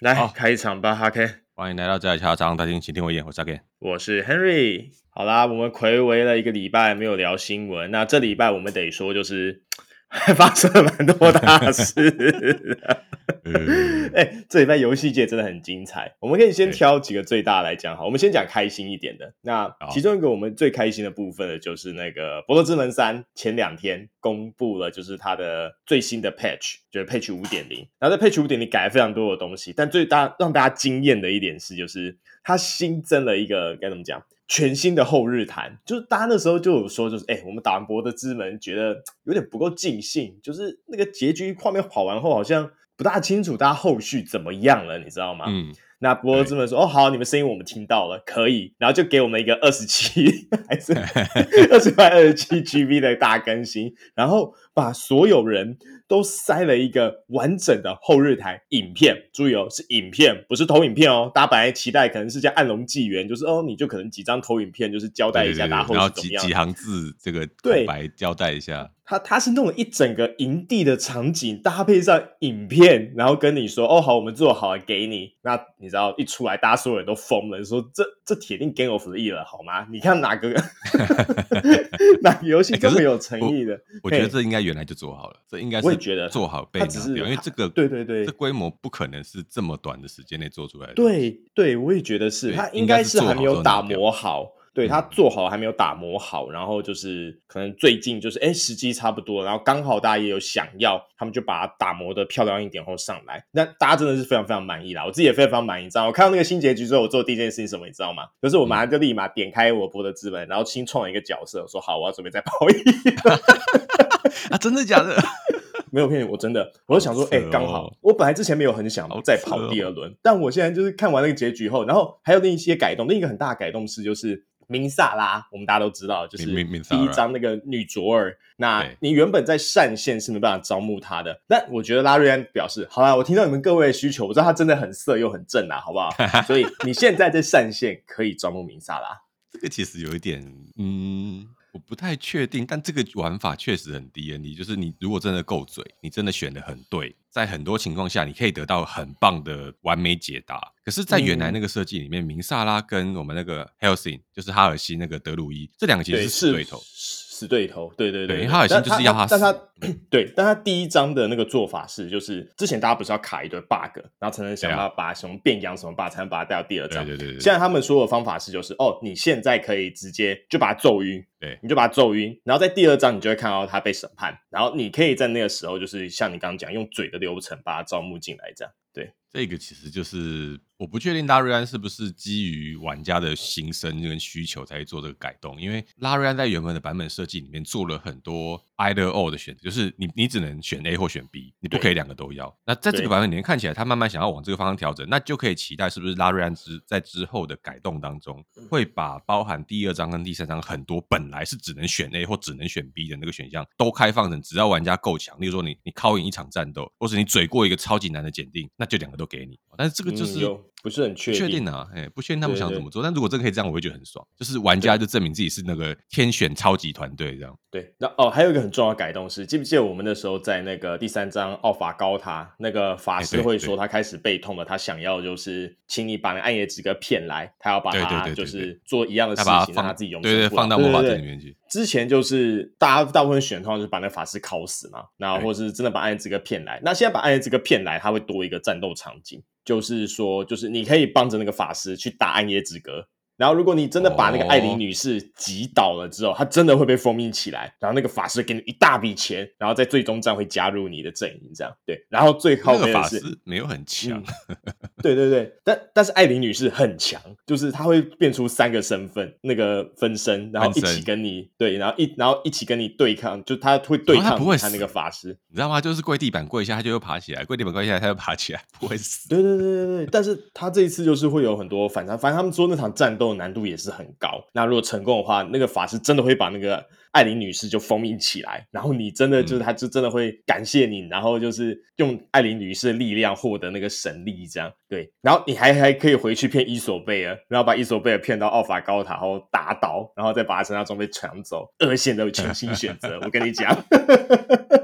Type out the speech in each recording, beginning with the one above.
来开一场吧，哈 K。欢迎来到这里茶张大厅，请听我一言，我是阿 Ken，我是 Henry。好啦，我们暌违了一个礼拜没有聊新闻，那这礼拜我们得说就是。发生了蛮多大事，哎、欸，这礼拜游戏界真的很精彩。我们可以先挑几个最大来讲，好，我们先讲开心一点的。那其中一个我们最开心的部分呢，就是那个《博德之门三》前两天公布了，就是它的最新的 patch，就是 patch 五点零。然后在 patch 五点零改了非常多的东西，但最大让大家惊艳的一点是，就是它新增了一个该怎么讲？全新的后日谈，就是大家那时候就有说，就是哎、欸，我们打完博德之门，觉得有点不够尽兴，就是那个结局画面跑完后，好像不大清楚大家后续怎么样了，你知道吗？嗯。那博德之门说：“哦，好，你们声音我们听到了，可以。”然后就给我们一个二十七 还是二十块二十七 GB 的大更新，然后把所有人都塞了一个完整的后日台影片。注意哦，是影片，不是投影片哦。大家本来期待可能是叫暗龙纪元，就是哦，你就可能几张投影片，就是交代一下大家后续怎么样，然后几几行字，这个对白交代一下。他他是弄了一整个营地的场景，搭配上影片，然后跟你说：“哦，好，我们做好了，给你。”那你知道一出来，大家所有人都疯了，说：“这这铁定 Game of the Year 了，好吗？”你看哪个 哪个游戏这么有诚意的？欸、我，我觉得这应该原来就做好了，这应该是我觉得做好被拿掉，因为这个对对对，这规模不可能是这么短的时间内做出来的。对对，我也觉得是，他应该是还没有打磨好。对，他做好还没有打磨好，然后就是可能最近就是哎时机差不多，然后刚好大家也有想要，他们就把它打磨的漂亮一点后上来。那大家真的是非常非常满意啦，我自己也非常非常满意。你知道我看到那个新结局之后，我做的第一件事情是什么？你知道吗？就是我马上就立马点开我播的资本，然后新创了一个角色，我说好，我要准备再跑一啊，真的假的？没有骗你，我真的，我就想说，哎、哦，刚好我本来之前没有很想再跑第二轮，但我现在就是看完那个结局后，然后还有另一些改动，另一个很大的改动是就是。明萨拉，我们大家都知道，就是第一章那个女卓尔。那你原本在单线是没办法招募她的，但我觉得拉瑞安表示，好啦，我听到你们各位的需求，我知道他真的很色又很正啊，好不好？所以你现在在单线可以招募明萨拉。这个其实有一点，嗯。我不太确定，但这个玩法确实很低 N D 就是你如果真的够嘴，你真的选的很对，在很多情况下你可以得到很棒的完美解答。可是，在原来那个设计里面，明萨拉跟我们那个 Hellsing，就是哈尔西那个德鲁伊，这两个其实是死对头。死对头，对对对，对哈尔辛就是要他死，但他，但他对，但他第一章的那个做法是，就是之前大家不是要卡一堆 bug，然后才能想办法把什么变羊什么 bug 才能把它带到第二章。对对对，对，现在他们说的方法是，就是哦，你现在可以直接就把它揍晕，对，你就把它揍晕，然后在第二章你就会看到他被审判，然后你可以在那个时候，就是像你刚刚讲，用嘴的流程把他招募进来，这样。对，这个其实就是。我不确定拉瑞安是不是基于玩家的心声跟需求才做这个改动，因为拉瑞安在原本的版本设计里面做了很多 either or 的选择，就是你你只能选 A 或选 B，你不可以两个都要。那在这个版本里面看起来，他慢慢想要往这个方向调整，那就可以期待是不是拉瑞安之在之后的改动当中，会把包含第二章跟第三章很多本来是只能选 A 或只能选 B 的那个选项，都开放成只要玩家够强，例如说你你靠赢一场战斗，或是你嘴过一个超级难的检定，那就两个都给你。但是这个就是。嗯不是很确定，确定啊，哎，不确定他们想怎么做。但如果真的可以这样，我会觉得很爽。就是玩家就证明自己是那个天选超级团队这样。对，那哦，还有一个很重要的改动是，记不记得我们那时候在那个第三章奥法高塔，那个法师会说他开始背痛了，他想要就是请你把那暗夜之歌骗来，他要把他就是做一样的事情，让他自己永生。对对，放到魔法阵里面去。之前就是大家大部分选的话就是把那法师烤死嘛，然后或是真的把暗夜之歌骗来。那现在把暗夜之歌骗来，它会多一个战斗场景。就是说，就是你可以帮着那个法师去打暗夜之歌。然后，如果你真的把那个艾琳女士击倒了之后，她、oh. 真的会被封印起来。然后，那个法师给你一大笔钱，然后在最终战会加入你的阵营，这样对。然后最后那个法师没有很强，嗯、对对对，但但是艾琳女士很强，就是她会变出三个身份，那个分身，然后一起跟你对，然后一然后一起跟你对抗，就她会对抗他那个法师，你知道吗？就是跪地板跪一下，她就又爬起来；跪地板跪一下，她就爬起来，不会死。对对对对对，但是她这一次就是会有很多反差，反正他们说那场战斗。难度也是很高。那如果成功的话，那个法师真的会把那个艾琳女士就封印起来，然后你真的就是他就真的会感谢你，然后就是用艾琳女士的力量获得那个神力，这样对。然后你还还可以回去骗伊索贝尔，然后把伊索贝尔骗到奥法高塔，然后打倒，然后再把他身上装备抢走。二线的全新选择，我跟你讲。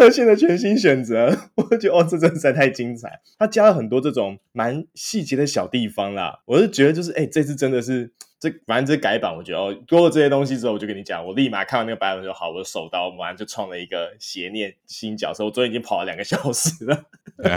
二线的全新选择，我觉得哦，这真的实在太精彩。他加了很多这种蛮细节的小地方啦，我是觉得就是，哎、欸，这次真的是这，反正这改版，我觉得哦，多了这些东西之后，我就跟你讲，我立马看完那个版本就好，我的手刀马上就创了一个邪念新角色，我昨天已经跑了两个小时了。哎、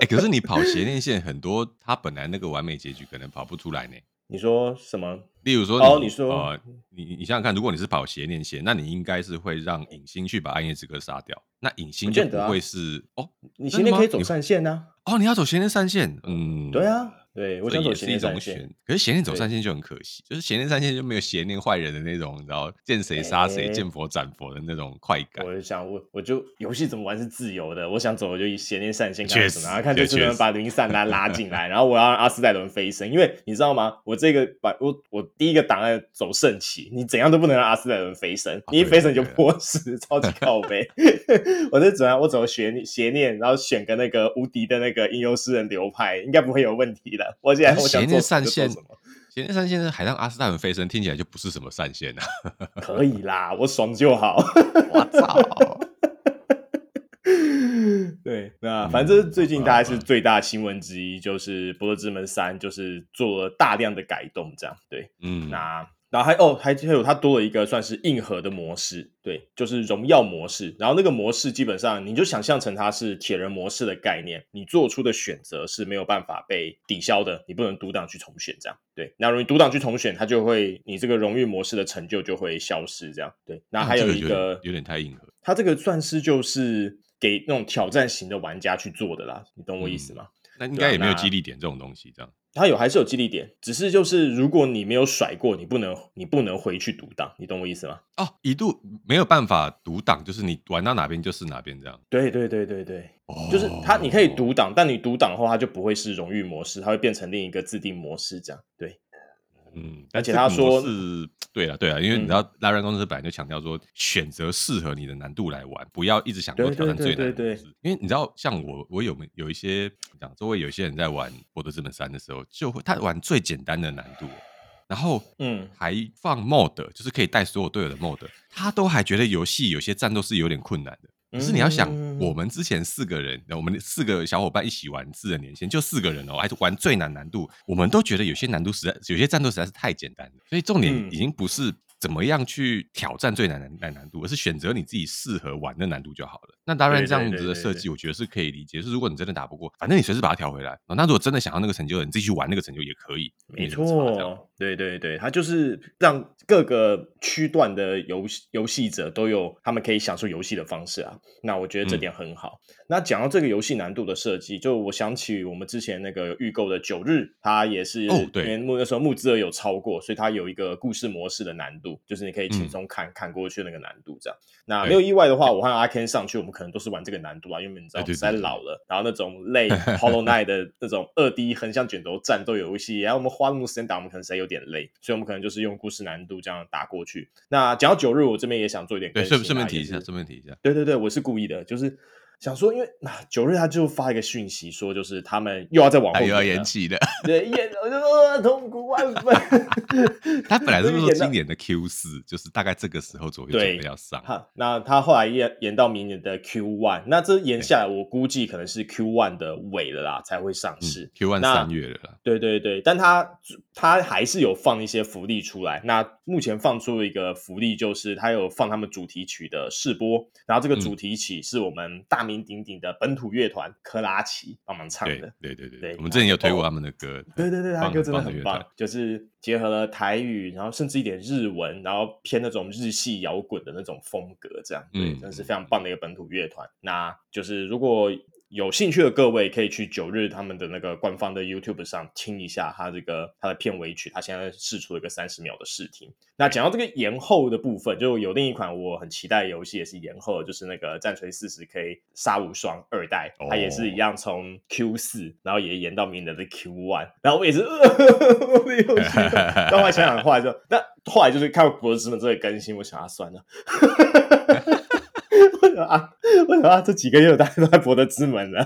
欸，可是你跑邪念线很多，他本来那个完美结局可能跑不出来呢。你说什么？例如说，哦，你说，呃，你你想想看，如果你是跑邪念线，那你应该是会让影星去把暗夜之歌杀掉，那影星就不会是、啊、哦，你邪念可以走上线呢、啊？哦，你要走邪念上线，嗯，对啊。对，我想走邪念善线，可是邪念走善线就很可惜，就是邪念善线就没有邪念坏人的那种，你知道见谁杀谁、见佛斩佛的那种快感。我就想，我我就游戏怎么玩是自由的，我想走我就以邪念善线开始，然后看这次能把零散拉拉进来，然后我要让阿斯黛伦飞升，因为你知道吗？我这个把我我第一个档案走圣骑，你怎样都不能让阿斯黛伦飞升，你一飞升就破死，超级靠 背。我这怎样？我走邪邪念，然后选个那个无敌的那个吟游诗人流派，应该不会有问题的。我现在邪念善线，邪念善线是海上阿斯泰文飞升，听起来就不是什么善线啊。可以啦，我爽就好。我操！对，那反正最近大概是最大的新闻之一，就是《博德之门三》就是做了大量的改动，这样对，嗯，那。然后还哦，还还有它多了一个算是硬核的模式，对，就是荣耀模式。然后那个模式基本上你就想象成它是铁人模式的概念，你做出的选择是没有办法被抵消的，你不能独挡去重选这样。对，那如果你独挡去重选，它就会你这个荣誉模式的成就就会消失这样。对，那还有一个、啊这个、有点，太硬核，它这个算是就是给那种挑战型的玩家去做的啦，你懂我意思吗？嗯那应该也没有激励点这种东西，这样。它有还是有激励点，只是就是如果你没有甩过，你不能你不能回去独挡，你懂我意思吗？哦，一度没有办法独挡，就是你玩到哪边就是哪边这样。对对对对对，哦、就是它你可以独挡，但你独挡后它就不会是荣誉模式，它会变成另一个自定模式这样。对。嗯，而且他说是对了，对了，因为你知道，拉瑞安公司本来就强调说，选择适合你的难度来玩，不要一直想说挑战最难的。对，因为你知道，像我，我有没有一些讲，周围有些人在玩《博德之门三》的时候，就会他玩最简单的难度，然后嗯，还放 mod，就是可以带所有队友的 mod，他都还觉得游戏有些战斗是有点困难的。可是你要想，我们之前四个人，我们四个小伙伴一起玩四人连线，就四个人哦，还是玩最难难度，我们都觉得有些难度实在，有些战斗实在是太简单了。所以重点已经不是。怎么样去挑战最难的难难度，而是选择你自己适合玩的难度就好了。那当然这样子的设计，我觉得是可以理解。是如果你真的打不过，反正你随时把它调回来。那如果真的想要那个成就，你自己去玩那个成就也可以。没错，对对对，它就是让各个区段的游游戏者都有他们可以享受游戏的方式啊。那我觉得这点很好。嗯、那讲到这个游戏难度的设计，就我想起我们之前那个预购的九日，它也是因为那时候募资额有超过，所以它有一个故事模式的难度。就是你可以轻松看、嗯、看过去那个难度这样，那没有意外的话，我和阿 Ken 上去，我们可能都是玩这个难度啊，因为你知道实在老了，然后那种累 Hollow Knight 的那种二 D 横向卷轴战斗游戏，然后我们花那么多时间打，我们可能实在有点累，所以我们可能就是用故事难度这样打过去。那讲到九日，我这边也想做一点对，顺顺便提一下，顺便提一下，对对对，我是故意的，就是。想说，因为那九日他就发一个讯息说，就是他们又要再往后，又要延期的，对，延我就说痛苦万分。他本来是说今年的 Q 四，就是大概这个时候左右准备要上。那他后来延延到明年的 Q one，那这延下来，我估计可能是 Q one 的尾了啦，才会上市。嗯、Q one 三月了啦。对对对，但他他还是有放一些福利出来。那目前放出了一个福利，就是他有放他们主题曲的试播，然后这个主题曲是我们大。名鼎鼎的本土乐团克拉奇帮忙唱的，对对对对，我们之前有推过他们的歌，对对对，他歌真的很棒，就是结合了台语，然后甚至一点日文，然后偏那种日系摇滚的那种风格，这样，对，真的是非常棒的一个本土乐团。那就是如果。有兴趣的各位可以去九日他们的那个官方的 YouTube 上听一下他这个他的片尾曲，他现在试出了一个三十秒的试听。那讲到这个延后的部分，就有另一款我很期待的游戏也是延后的，就是那个战锤四十 K 杀无双二代，它也是一样从 Q 四，然后也延到明年的 Q one，然后我也是，呃、没有游戏，但后来想想后来就，那后来就是看博德之门这个更新，我想要算了。啊，为什么啊？这几个月大家都在博德之门 呢？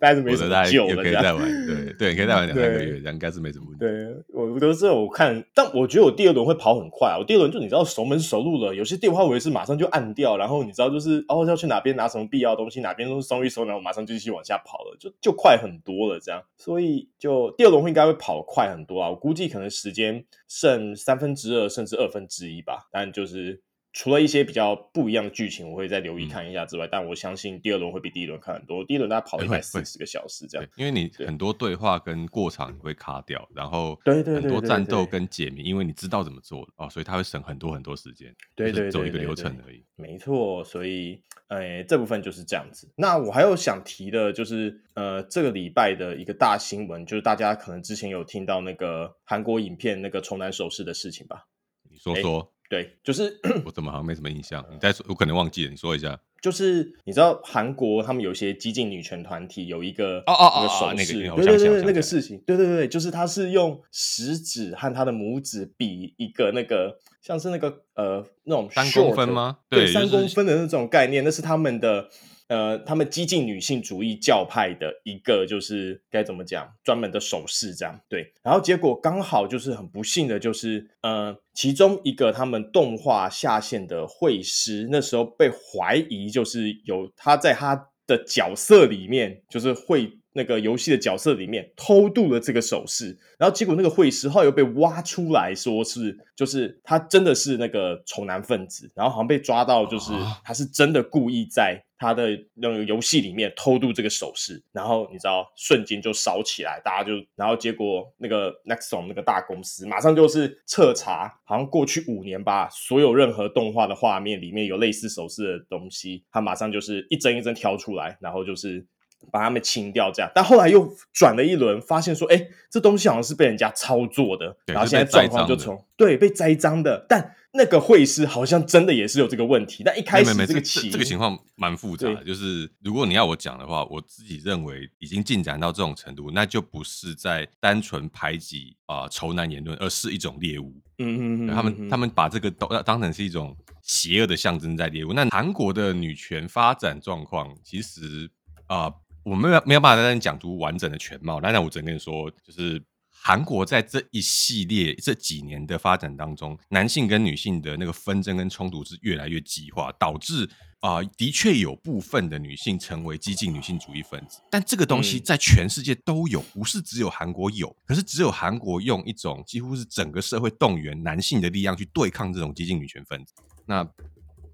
大概是没什么救了，可以再玩，对对，可以再玩两三个月，这样应该是没什么问题。对，我都是我看，但我觉得我第二轮会跑很快啊。我第二轮就你知道熟门熟路了，有些电话我也是马上就按掉，然后你知道就是哦要去哪边拿什么必要东西，哪边都是收一收，然后马上就继续往下跑了，就就快很多了。这样，所以就第二轮会应该会跑快很多啊。我估计可能时间剩三分之二甚至二分之一吧，但就是。除了一些比较不一样的剧情，我会再留意看一下之外，嗯、但我相信第二轮会比第一轮看很多。第一轮大概跑一百四十个小时这样，因为你很多对话跟过场你会卡掉，然后很多战斗跟解谜，因为你知道怎么做哦，所以它会省很多很多时间。对对，走一个流程而已。没错，所以诶，这部分就是这样子。那我还有想提的，就是呃，这个礼拜的一个大新闻，就是大家可能之前有听到那个韩国影片那个重男首饰的事情吧？你说说。对，就是我怎么好像没什么印象？你再说，我可能忘记了。你说一下，就是你知道韩国他们有些激进女权团体有一个哦哦哦那个手势，对对对，那个事情，对对对，就是他是用食指和他的拇指比一个那个像是那个呃那种三公分吗？对，三公分的那种概念，那是他们的。呃，他们激进女性主义教派的一个就是该怎么讲，专门的手势这样对，然后结果刚好就是很不幸的，就是呃，其中一个他们动画下线的绘师，那时候被怀疑就是有他在他的角色里面，就是会。那个游戏的角色里面偷渡了这个手势，然后结果那个会师后来又被挖出来说是，就是他真的是那个丑男分子，然后好像被抓到，就是他是真的故意在他的那个游戏里面偷渡这个手势，然后你知道瞬间就烧起来，大家就然后结果那个 Nexon 那个大公司马上就是彻查，好像过去五年吧，所有任何动画的画面里面有类似手势的东西，他马上就是一帧一帧挑出来，然后就是。把他们清掉，这样，但后来又转了一轮，发现说，哎，这东西好像是被人家操作的，然后现在状况就从对被栽赃的，但那个会师好像真的也是有这个问题，但一开始这个这这个情况蛮复杂的，就是如果你要我讲的话，我自己认为已经进展到这种程度，那就不是在单纯排挤啊仇男言论，而是一种猎物。嗯嗯嗯，他们他们把这个都当成是一种邪恶的象征在猎物。那韩国的女权发展状况，其实啊。我没有没有办法在这讲出完整的全貌，但是我只能跟你说，就是韩国在这一系列这几年的发展当中，男性跟女性的那个纷争跟冲突是越来越激化，导致啊、呃，的确有部分的女性成为激进女性主义分子，但这个东西在全世界都有，不是只有韩国有，可是只有韩国用一种几乎是整个社会动员男性的力量去对抗这种激进女权分子，那。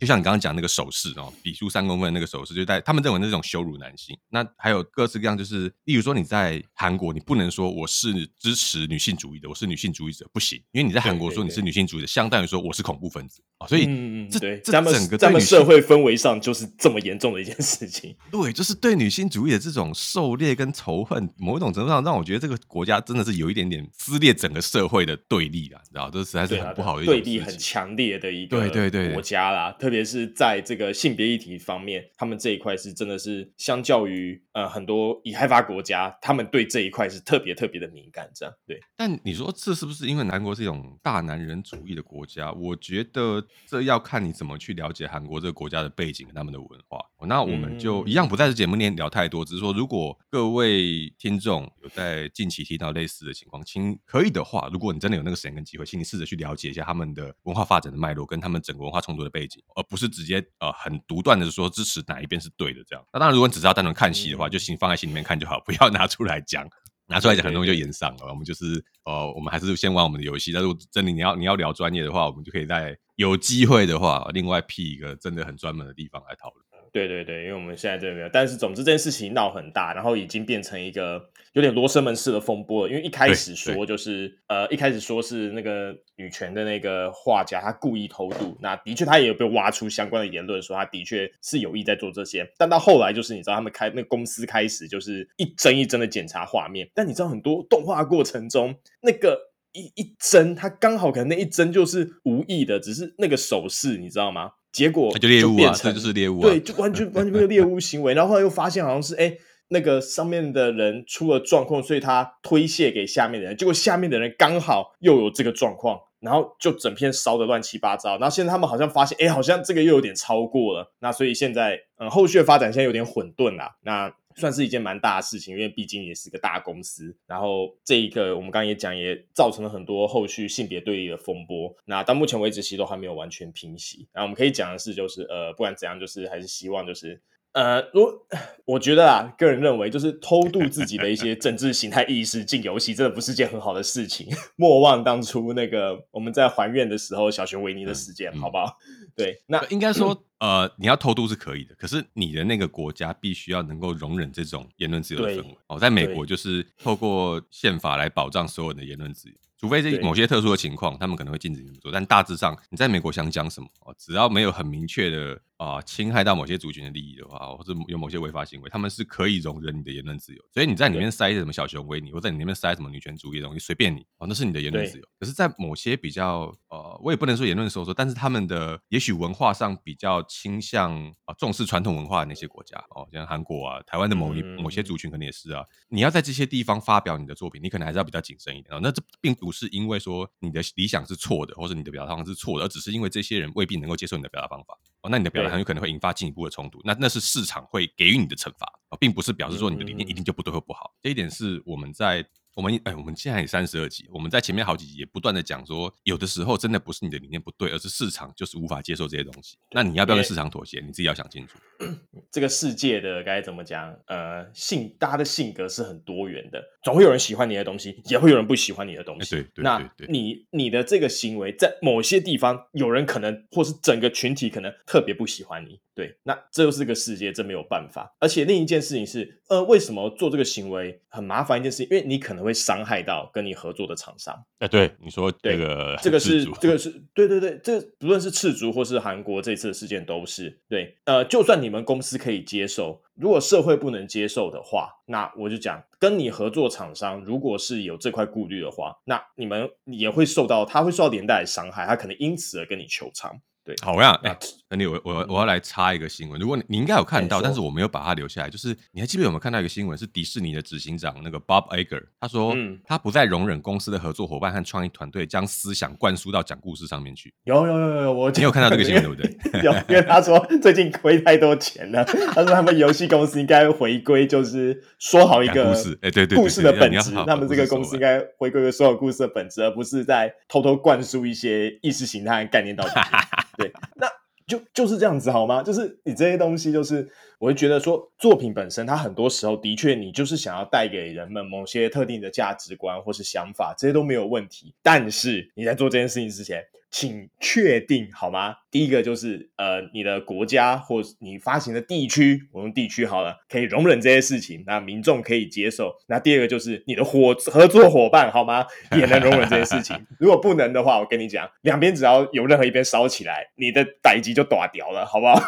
就像你刚刚讲那个手势哦，比出三公分那个手势，就在他们认为那种羞辱男性。那还有各式各样，就是例如说你在韩国，你不能说我是支持女性主义的，我是女性主义者，不行，因为你在韩国说你是女性主义者，相当于说我是恐怖分子啊。所以，嗯，这这整个在们社会氛围上就是这么严重的一件事情。对，就是对女性主义的这种狩猎跟仇恨，某一种程度上让我觉得这个国家真的是有一点点撕裂整个社会的对立啊，你知道，这实在是很不好的一种对立很强烈的一个对对对国家啦，特别是在这个性别议题方面，他们这一块是真的是相较于呃很多已开发国家，他们对这一块是特别特别的敏感，这样对。但你说这是不是因为韩国是一种大男人主义的国家？我觉得这要看你怎么去了解韩国这个国家的背景跟他们的文化。那我们就一样不在这节目里面聊太多，只是说如果各位听众有在近期听到类似的情况，请可以的话，如果你真的有那个时间跟机会，请你试着去了解一下他们的文化发展的脉络跟他们整个文化冲突的背景，而不是直接呃很独断的说支持哪一边是对的这样。那当然，如果你只是要单纯看戏的话，就请放在心里面看就好，不要拿出来讲，拿出来讲很容易就演上了。我们就是呃，我们还是先玩我们的游戏。但是真的你要你要聊专业的话，我们就可以在有机会的话，另外辟一个真的很专门的地方来讨论。对对对，因为我们现在这边没有，但是总之这件事情闹很大，然后已经变成一个有点罗生门式的风波了。因为一开始说就是呃，一开始说是那个女权的那个画家他故意偷渡，那的确他也有被挖出相关的言论，说他的确是有意在做这些。但到后来就是你知道他们开那个公司开始就是一帧一帧的检查画面，但你知道很多动画过程中那个一一帧，他刚好可能那一帧就是无意的，只是那个手势，你知道吗？结果就变成，就猎物啊，这就是猎物啊，对，就完全完全没有猎物行为。然后后来又发现好像是，哎，那个上面的人出了状况，所以他推卸给下面的人。结果下面的人刚好又有这个状况，然后就整片烧的乱七八糟。然后现在他们好像发现，哎，好像这个又有点超过了。那所以现在，嗯，后续的发展现在有点混沌啦。那算是一件蛮大的事情，因为毕竟也是个大公司。然后这一个我们刚刚也讲，也造成了很多后续性别对立的风波。那到目前为止，其实都还没有完全平息。然后我们可以讲的是，就是呃，不管怎样，就是还是希望就是。呃，我 我觉得啊，个人认为，就是偷渡自己的一些政治形态意识进游戏，真的不是件很好的事情。莫忘当初那个我们在还愿的时候，小熊维尼的事件，好不好？对，那应该说，呃，你要偷渡是可以的，可是你的那个国家必须要能够容忍这种言论自由的氛围。哦，在美国就是透过宪法来保障所有人的言论自由。除非是某些特殊的情况，他们可能会禁止你们做，但大致上，你在美国想讲什么，只要没有很明确的啊、呃、侵害到某些族群的利益的话，或者有某些违法行为，他们是可以容忍你的言论自由。所以你在里面塞什么小熊维尼，或在你里面塞什么女权主义的东西，随便你哦，那是你的言论自由。可是，在某些比较呃，我也不能说言论收缩，但是他们的也许文化上比较倾向啊、呃、重视传统文化的那些国家哦，像韩国啊、台湾的某一、嗯、某些族群可能也是啊。你要在这些地方发表你的作品，你可能还是要比较谨慎一点哦。那这并不是因为说你的理想是错的，或者你的表达方式是错的，而只是因为这些人未必能够接受你的表达方法哦。那你的表达很有可能会引发进一步的冲突，那那是市场会给予你的惩罚哦，并不是表示说你的理念一定就不对或不好。这一点是我们在。我们哎，我们现在也三十二集，我们在前面好几集也不断的讲说，有的时候真的不是你的理念不对，而是市场就是无法接受这些东西。那你要不要跟市场妥协？你自己要想清楚。这个世界的该怎么讲？呃，性大家的性格是很多元的，总会有人喜欢你的东西，也会有人不喜欢你的东西。对对对，那你你的这个行为，在某些地方，有人可能或是整个群体可能特别不喜欢你。对，那这又是个世界，这没有办法。而且另一件事情是，呃，为什么做这个行为很麻烦？一件事情，因为你可能会伤害到跟你合作的厂商。哎，对，你说这个，这个是这个是对对对，这不论是赤足或是韩国这次的事件都是对。呃，就算你们公司可以接受，如果社会不能接受的话，那我就讲，跟你合作厂商如果是有这块顾虑的话，那你们也会受到，他会受到连带的伤害，他可能因此而跟你求偿。对，好呀，哎，等你我我我要来插一个新闻，如果你你应该有看到，但是我没有把它留下来，就是你还记得有没有看到一个新闻，是迪士尼的执行长那个 Bob Iger，他说，嗯，他不再容忍公司的合作伙伴和创意团队将思想灌输到讲故事上面去。有有有有，我你有看到这个新闻对不对？有，因为他说最近亏太多钱了，他说他们游戏公司应该回归，就是说好一个故事，哎，对对，故事的本质，他们这个公司应该回归个所有故事的本质，而不是在偷偷灌输一些意识形态概念到底。对，那。就就是这样子好吗？就是你这些东西，就是我会觉得说，作品本身它很多时候的确，你就是想要带给人们某些特定的价值观或是想法，这些都没有问题。但是你在做这件事情之前，请确定好吗？第一个就是呃，你的国家或你发行的地区，我用地区好了，可以容忍这些事情，那民众可以接受。那第二个就是你的伙合作伙伴好吗？也能容忍这些事情。如果不能的话，我跟你讲，两边只要有任何一边烧起来，你的代志就打掉了，好不好？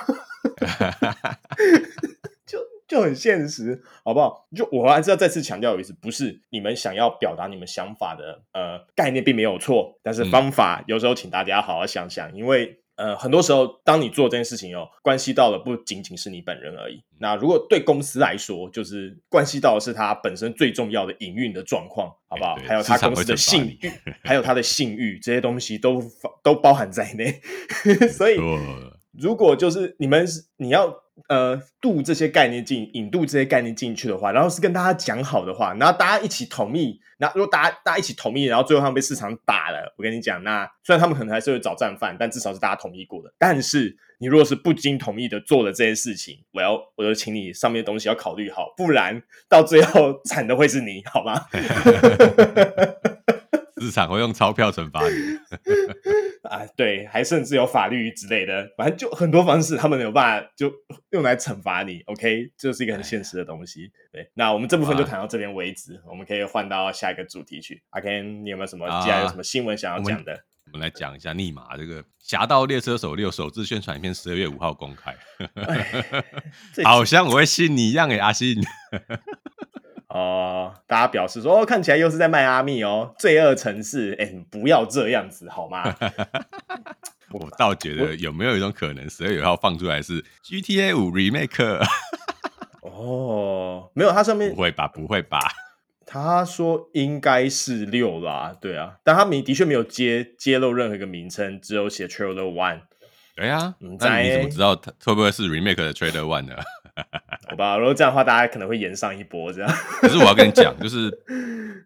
就很现实，好不好？就我还是要再次强调一次，不是你们想要表达你们想法的呃概念并没有错，但是方法有时候请大家好好想想，因为呃很多时候当你做这件事情哦，关系到的不仅仅是你本人而已。那如果对公司来说，就是关系到的是它本身最重要的营运的状况，好不好？还有它公司 的信誉，还有它的信誉这些东西都都包含在内，所以。如果就是你们你要呃渡这些概念进引渡这些概念进去的话，然后是跟大家讲好的话，然后大家一起同意，那如果大家大家一起同意，然后最后他们被市场打了，我跟你讲，那虽然他们可能还是会找战犯，但至少是大家同意过的。但是你如果是不经同意的做了这些事情，我要我就请你上面的东西要考虑好，不然到最后惨的会是你，好吗？市场会用钞票惩罚你 啊，对，还甚至有法律之类的，反正就很多方式，他们没有办法就用来惩罚你。OK，这是一个很现实的东西。对，那我们这部分就谈到这边为止，啊、我们可以换到下一个主题去。阿 Ken，你有没有什么？既然有什么新闻想要讲的？啊、我，们来讲一下《逆马》这个《侠盗猎车手六》首次宣传片，十二月五号公开。好像我会信你一样诶，阿信。哦，大家表示说，哦，看起来又是在迈阿密哦，罪恶城市，哎，不要这样子好吗？我倒觉得有没有一种可能，十二月号放出来是 GTA 五 Remake？哦，没有，它上面不会吧？不会吧？他说应该是六啦，对啊，但他明的确没有揭揭露任何一个名称，只有写 Trailer One。对啊，那你怎么知道他会不会是 Remake 的 Trailer One 呢？好吧，如果这样的话，大家可能会延上一波这样。可是我要跟你讲，就是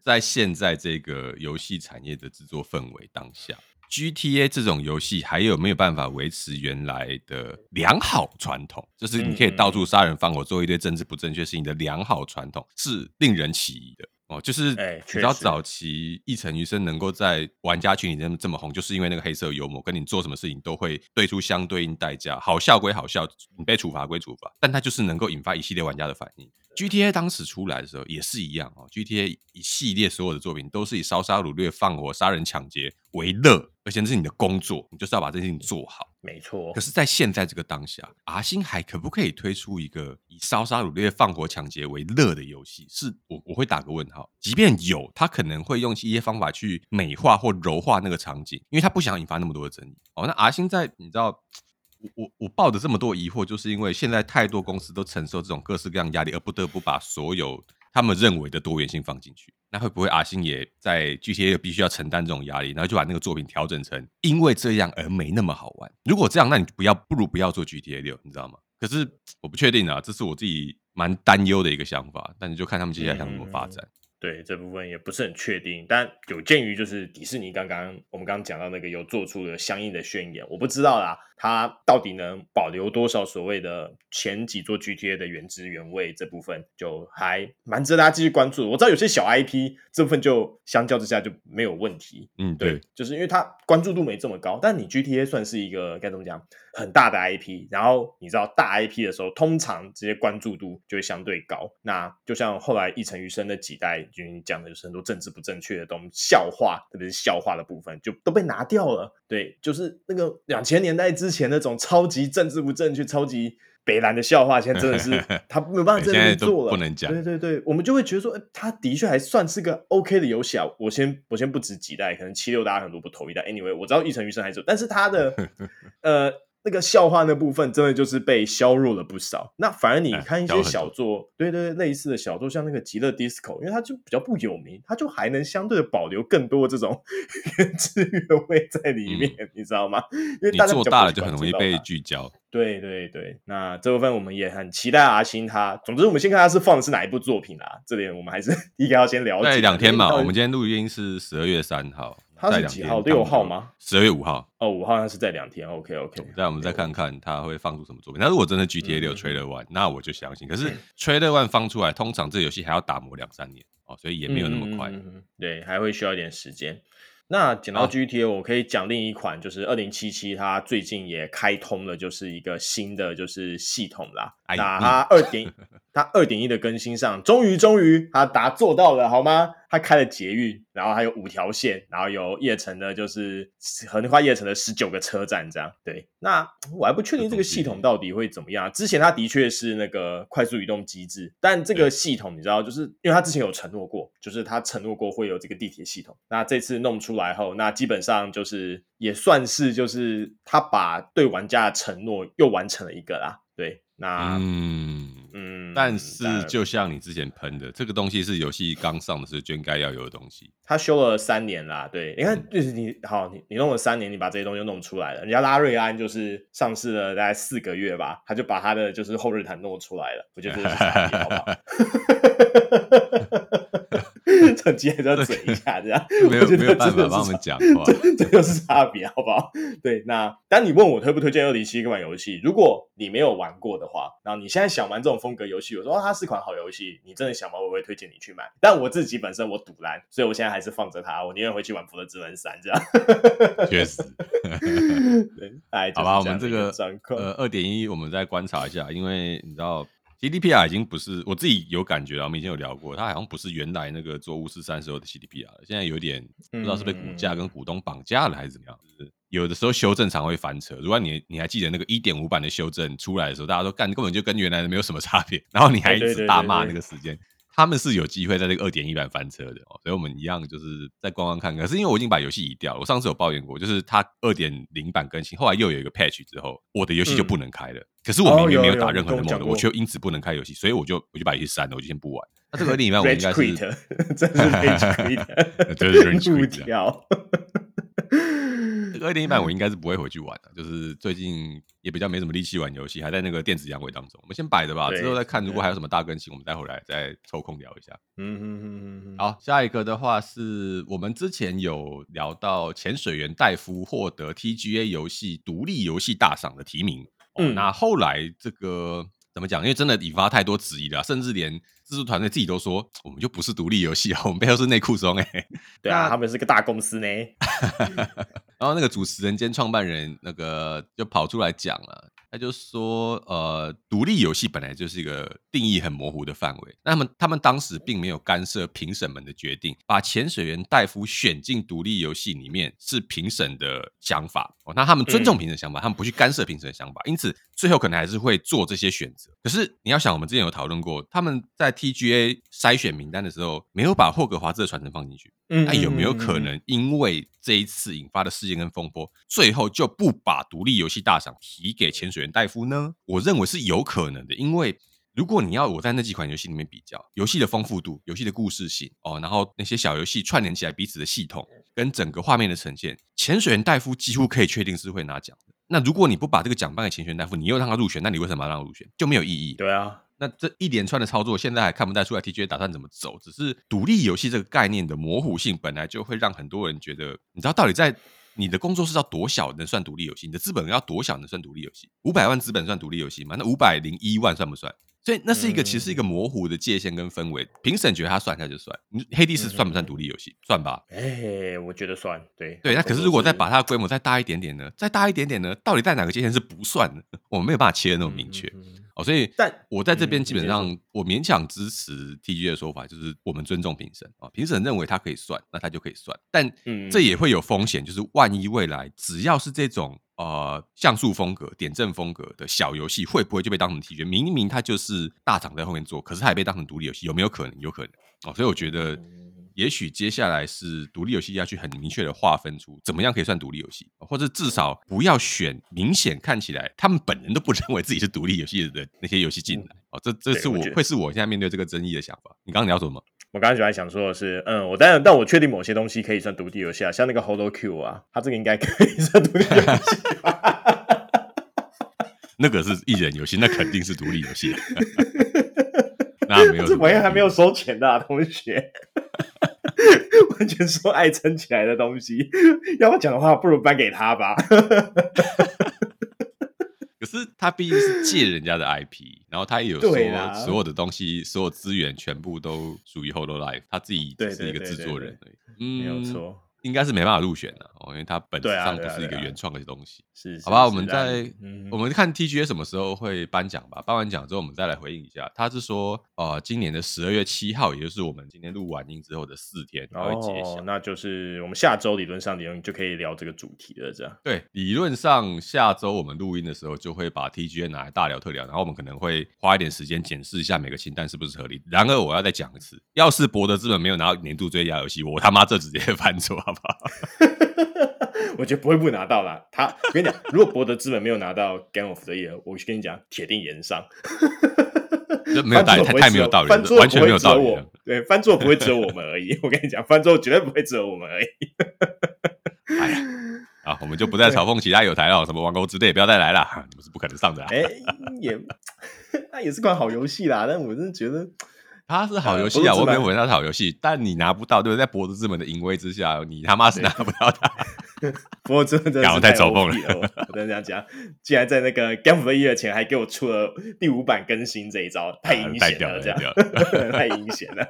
在现在这个游戏产业的制作氛围当下，GTA 这种游戏还有没有办法维持原来的良好传统？就是你可以到处杀人放火，做一堆政治不正确事情的良好传统，是令人起疑的。哦，就是你知道早期一城余生能够在玩家群里这么这么红，就是因为那个黑色幽默，跟你做什么事情都会对出相对应代价。好笑归好笑，你被处罚归处罚，但它就是能够引发一系列玩家的反应。GTA 当时出来的时候也是一样哦，GTA 一系列所有的作品都是以烧杀掳掠、放火、杀人抢劫为乐，而且这是你的工作，你就是要把这件事情做好。没错。可是，在现在这个当下阿星还可不可以推出一个以烧杀掳掠、放火抢劫为乐的游戏？是我我会打个问号。即便有，他可能会用一些方法去美化或柔化那个场景，因为他不想引发那么多的争议。哦，那阿星在你知道？我我抱着这么多疑惑，就是因为现在太多公司都承受这种各式各样压力，而不得不把所有他们认为的多元性放进去。那会不会阿星也在 GTA 必须要承担这种压力，然后就把那个作品调整成因为这样而没那么好玩？如果这样，那你不要不如不要做 GTA 六，你知道吗？可是我不确定啊，这是我自己蛮担忧的一个想法。但你就看他们接下来想怎么发展。嗯对这部分也不是很确定，但有鉴于就是迪士尼刚刚我们刚刚讲到那个有做出了相应的宣言，我不知道啦，它到底能保留多少所谓的前几座 GTA 的原汁原味，这部分就还蛮值得大家继续关注。我知道有些小 IP 这部分就相较之下就没有问题，嗯，对，对，就是因为它关注度没这么高，但你 GTA 算是一个该怎么讲？很大的 IP，然后你知道大 IP 的时候，通常这些关注度就会相对高。那就像后来一城余生的几代，就你讲的就是很多政治不正确的东西，笑话，特别是笑话的部分，就都被拿掉了。对，就是那个两千年代之前那种超级政治不正确、超级北蓝的笑话，现在真的是 他没有办法真的做了，不能讲。对对对，我们就会觉得说，他的确还算是个 OK 的游戏啊。我先我先不止几代，可能七六大家很多不同一代。Anyway，我知道一成余生还是，但是他的 呃。那个笑话那部分真的就是被削弱了不少。那反而你看一些小作，对对对，类似的小作，像那个《极乐 DISCO》，因为它就比较不有名，它就还能相对的保留更多这种 原汁原味在里面，嗯、你知道吗？因为大家做大了就很容易被聚焦。对对对，那这部分我们也很期待阿星他。总之，我们先看他是放的是哪一部作品啦。这点我们还是 应该要先了解。在两天嘛，我们今天录音是十二月三号。他是几号？六号吗？十二月五号。哦，五号那是在两天。OK OK。那我们再看看他会放出什么作品。那如果真的 GTA 六 Trailer One，那我就相信。可是 Trailer One 放出来，通常这游戏还要打磨两三年哦，所以也没有那么快。对，还会需要一点时间。那讲到 GTA，我可以讲另一款，就是二零七七，它最近也开通了，就是一个新的就是系统啦。那它二点，它二点一的更新上，终于终于，它达做到了，好吗？它开了捷运，然后还有五条线，然后有夜城的，就是横跨夜城的十九个车站，这样。对，那我还不确定这个系统到底会怎么样。之前它的确是那个快速移动机制，但这个系统你知道，就是因为它之前有承诺过，就是他承诺过会有这个地铁系统。那这次弄出来后，那基本上就是也算是就是他把对玩家的承诺又完成了一个啦。对。那嗯嗯，但是就像你之前喷的，这个东西是游戏刚上的时候就应该要有的东西。他修了三年啦，对，你看，就是你好，你你弄了三年，你把这些东西弄出来了。人家拉瑞安就是上市了大概四个月吧，他就把他的就是后日谈弄出来了，我觉得这是好不好？趁机还是要嘴一下，这样没有 没有办法帮我们讲话，这就是差别，好不好？对，那当你问我推不推荐二零七七这款游戏，如果你没有玩过的话，然后你现在想玩这种风格游戏，我说哦，它是款好游戏，你真的想玩，我会推荐你去买。但我自己本身我赌烂，所以我现在还是放着它，我宁愿回去玩《福德之门三》这样。确实，对，哎，好吧，我们这个呃二点一，我们再观察一下，因为你知道。CDPR 已经不是我自己有感觉了，我们以前有聊过，它好像不是原来那个做巫师三时候的 CDPR 了，现在有点不知道是被股价跟股东绑架了还是怎么样，就是有的时候修正常会翻车。如果你你还记得那个一点五版的修正出来的时候，大家都干根本就跟原来的没有什么差别，然后你还一直大骂那个时间，他们是有机会在这个二点一版翻车的哦，所以我们一样就是再观望看看。可是因为我已经把游戏移掉了，我上次有抱怨过，就是它二点零版更新，后来又有一个 patch 之后，我的游戏就不能开了。嗯、可是我明明没有打任何的 mod，、哦、我却因此不能开游戏，所以我就我就把游戏删了，我就先不玩。那这个二点一版我应该是，真是 rage quit，这是 rage quit 掉。二点一版我应该是不会回去玩的，就是最近也比较没什么力气玩游戏，还在那个电子阳痿当中。我们先摆着吧，之后再看。如果还有什么大更新，我们待会来再抽空聊一下。嗯嗯嗯嗯。好，下一个的话是我们之前有聊到潜水员戴夫获得 TGA 游戏独立游戏大赏的提名。嗯，那后来这个。怎么讲？因为真的引发太多质疑了，甚至连制作团队自己都说，我们就不是独立游戏啊，我们背后是内裤装哎。对啊，他们是个大公司呢。然后那个主持人兼创办人那个就跑出来讲了。他就说，呃，独立游戏本来就是一个定义很模糊的范围。那么他们当时并没有干涉评审们的决定，把潜水员戴夫选进独立游戏里面是评审的想法。哦，那他们尊重评审想法，嗯、他们不去干涉评审的想法，因此最后可能还是会做这些选择。可是你要想，我们之前有讨论过，他们在 TGA 筛选名单的时候，没有把霍格华兹的传承放进去。嗯，那有没有可能因为这一次引发的事件跟风波，最后就不把独立游戏大赏提给潜水员戴夫呢？我认为是有可能的，因为如果你要我在那几款游戏里面比较游戏的丰富度、游戏的故事性哦，然后那些小游戏串联起来彼此的系统跟整个画面的呈现，潜水员戴夫几乎可以确定是会拿奖的。那如果你不把这个奖颁给潜水员戴夫，你又让他入选，那你为什么要让他入选？就没有意义。对啊。那这一连串的操作，现在还看不太出来 TGA 打算怎么走。只是独立游戏这个概念的模糊性，本来就会让很多人觉得，你知道到底在你的工作室要多小能算独立游戏？你的资本要多小能算独立游戏？五百万资本算独立游戏吗？那五百零一万算不算？所以那是一个其实是一个模糊的界限跟氛围，评审觉得他算下就算。你黑帝斯算不算独立游戏？算吧。哎、欸，我觉得算。对对，那可是如果再把它的规模再大一点点呢？再大一点点呢？到底在哪个界限是不算的？我们没有办法切的那么明确。哦，所以但我在这边基本上我勉强支持 TGA 的说法，就是我们尊重评审啊，评审认为他可以算，那他就可以算。但这也会有风险，就是万一未来只要是这种。呃，像素风格、点阵风格的小游戏，会不会就被当成 TGA？明明它就是大厂在后面做，可是它也被当成独立游戏，有没有可能？有可能哦。所以我觉得，也许接下来是独立游戏要去很明确的划分出怎么样可以算独立游戏，或者至少不要选明显看起来他们本人都不认为自己是独立游戏的那些游戏进来。哦，这这是我会是我现在面对这个争议的想法。你刚刚聊什么？我刚刚就在想说的是，嗯，我当然，但我确定某些东西可以算独立游戏啊，像那个 HoloQ 啊，它这个应该可以算独立游戏。那个是一人游戏，那肯定是独立游戏。那没有，这玩意还没有收钱的、啊、同学，完全说爱撑起来的东西。要我讲的话，不如颁给他吧。可是他毕竟是借人家的 IP，然后他也有说所有的东西、所有资源全部都属于 Hololive，他自己只是一个制作人而已。嗯，没有错。应该是没办法入选的哦，因为它本质上不是一个原创的东西。是，好吧，我们在我们看 TGA 什么时候会颁奖吧。颁完奖之后，我们再来回应一下。他是说，呃，今年的十二月七号，也就是我们今天录完音之后的四天，然后会揭晓。那就是我们下周理论上理论就可以聊这个主题了，这样。对，理论上下周我们录音的时候就会把 TGA 拿来大聊特聊，然后我们可能会花一点时间检视一下每个清单是不是合理。然而，我要再讲一次，要是博德资本没有拿到年度最佳游戏，我他妈这直接 翻桌，我觉得不会不拿到啦。他，我跟你讲，如果博德资本没有拿到 Game of the Year，我跟你讲，铁定炎上。这没有道理，太太没有道理，完全没有道理。对，翻桌不会只有我们而已。我跟你讲，翻桌绝对不会只有我们而已。哎呀，啊，我们就不再嘲讽其他有台了，什么王国之泪，不要再来了，你们是不可能上的。哎，也，那也是款好游戏啦，但我真的觉得。它是好游戏啊，我没有否认它是好游戏，但你拿不到，对不对？在博德之门的淫威之下，你他妈是拿不到它。博德之门真的是太丑陋了，我跟你这样讲，竟然在那个 Game of the Year 前还给我出了第五版更新，这一招 太阴险了，这样太阴险了。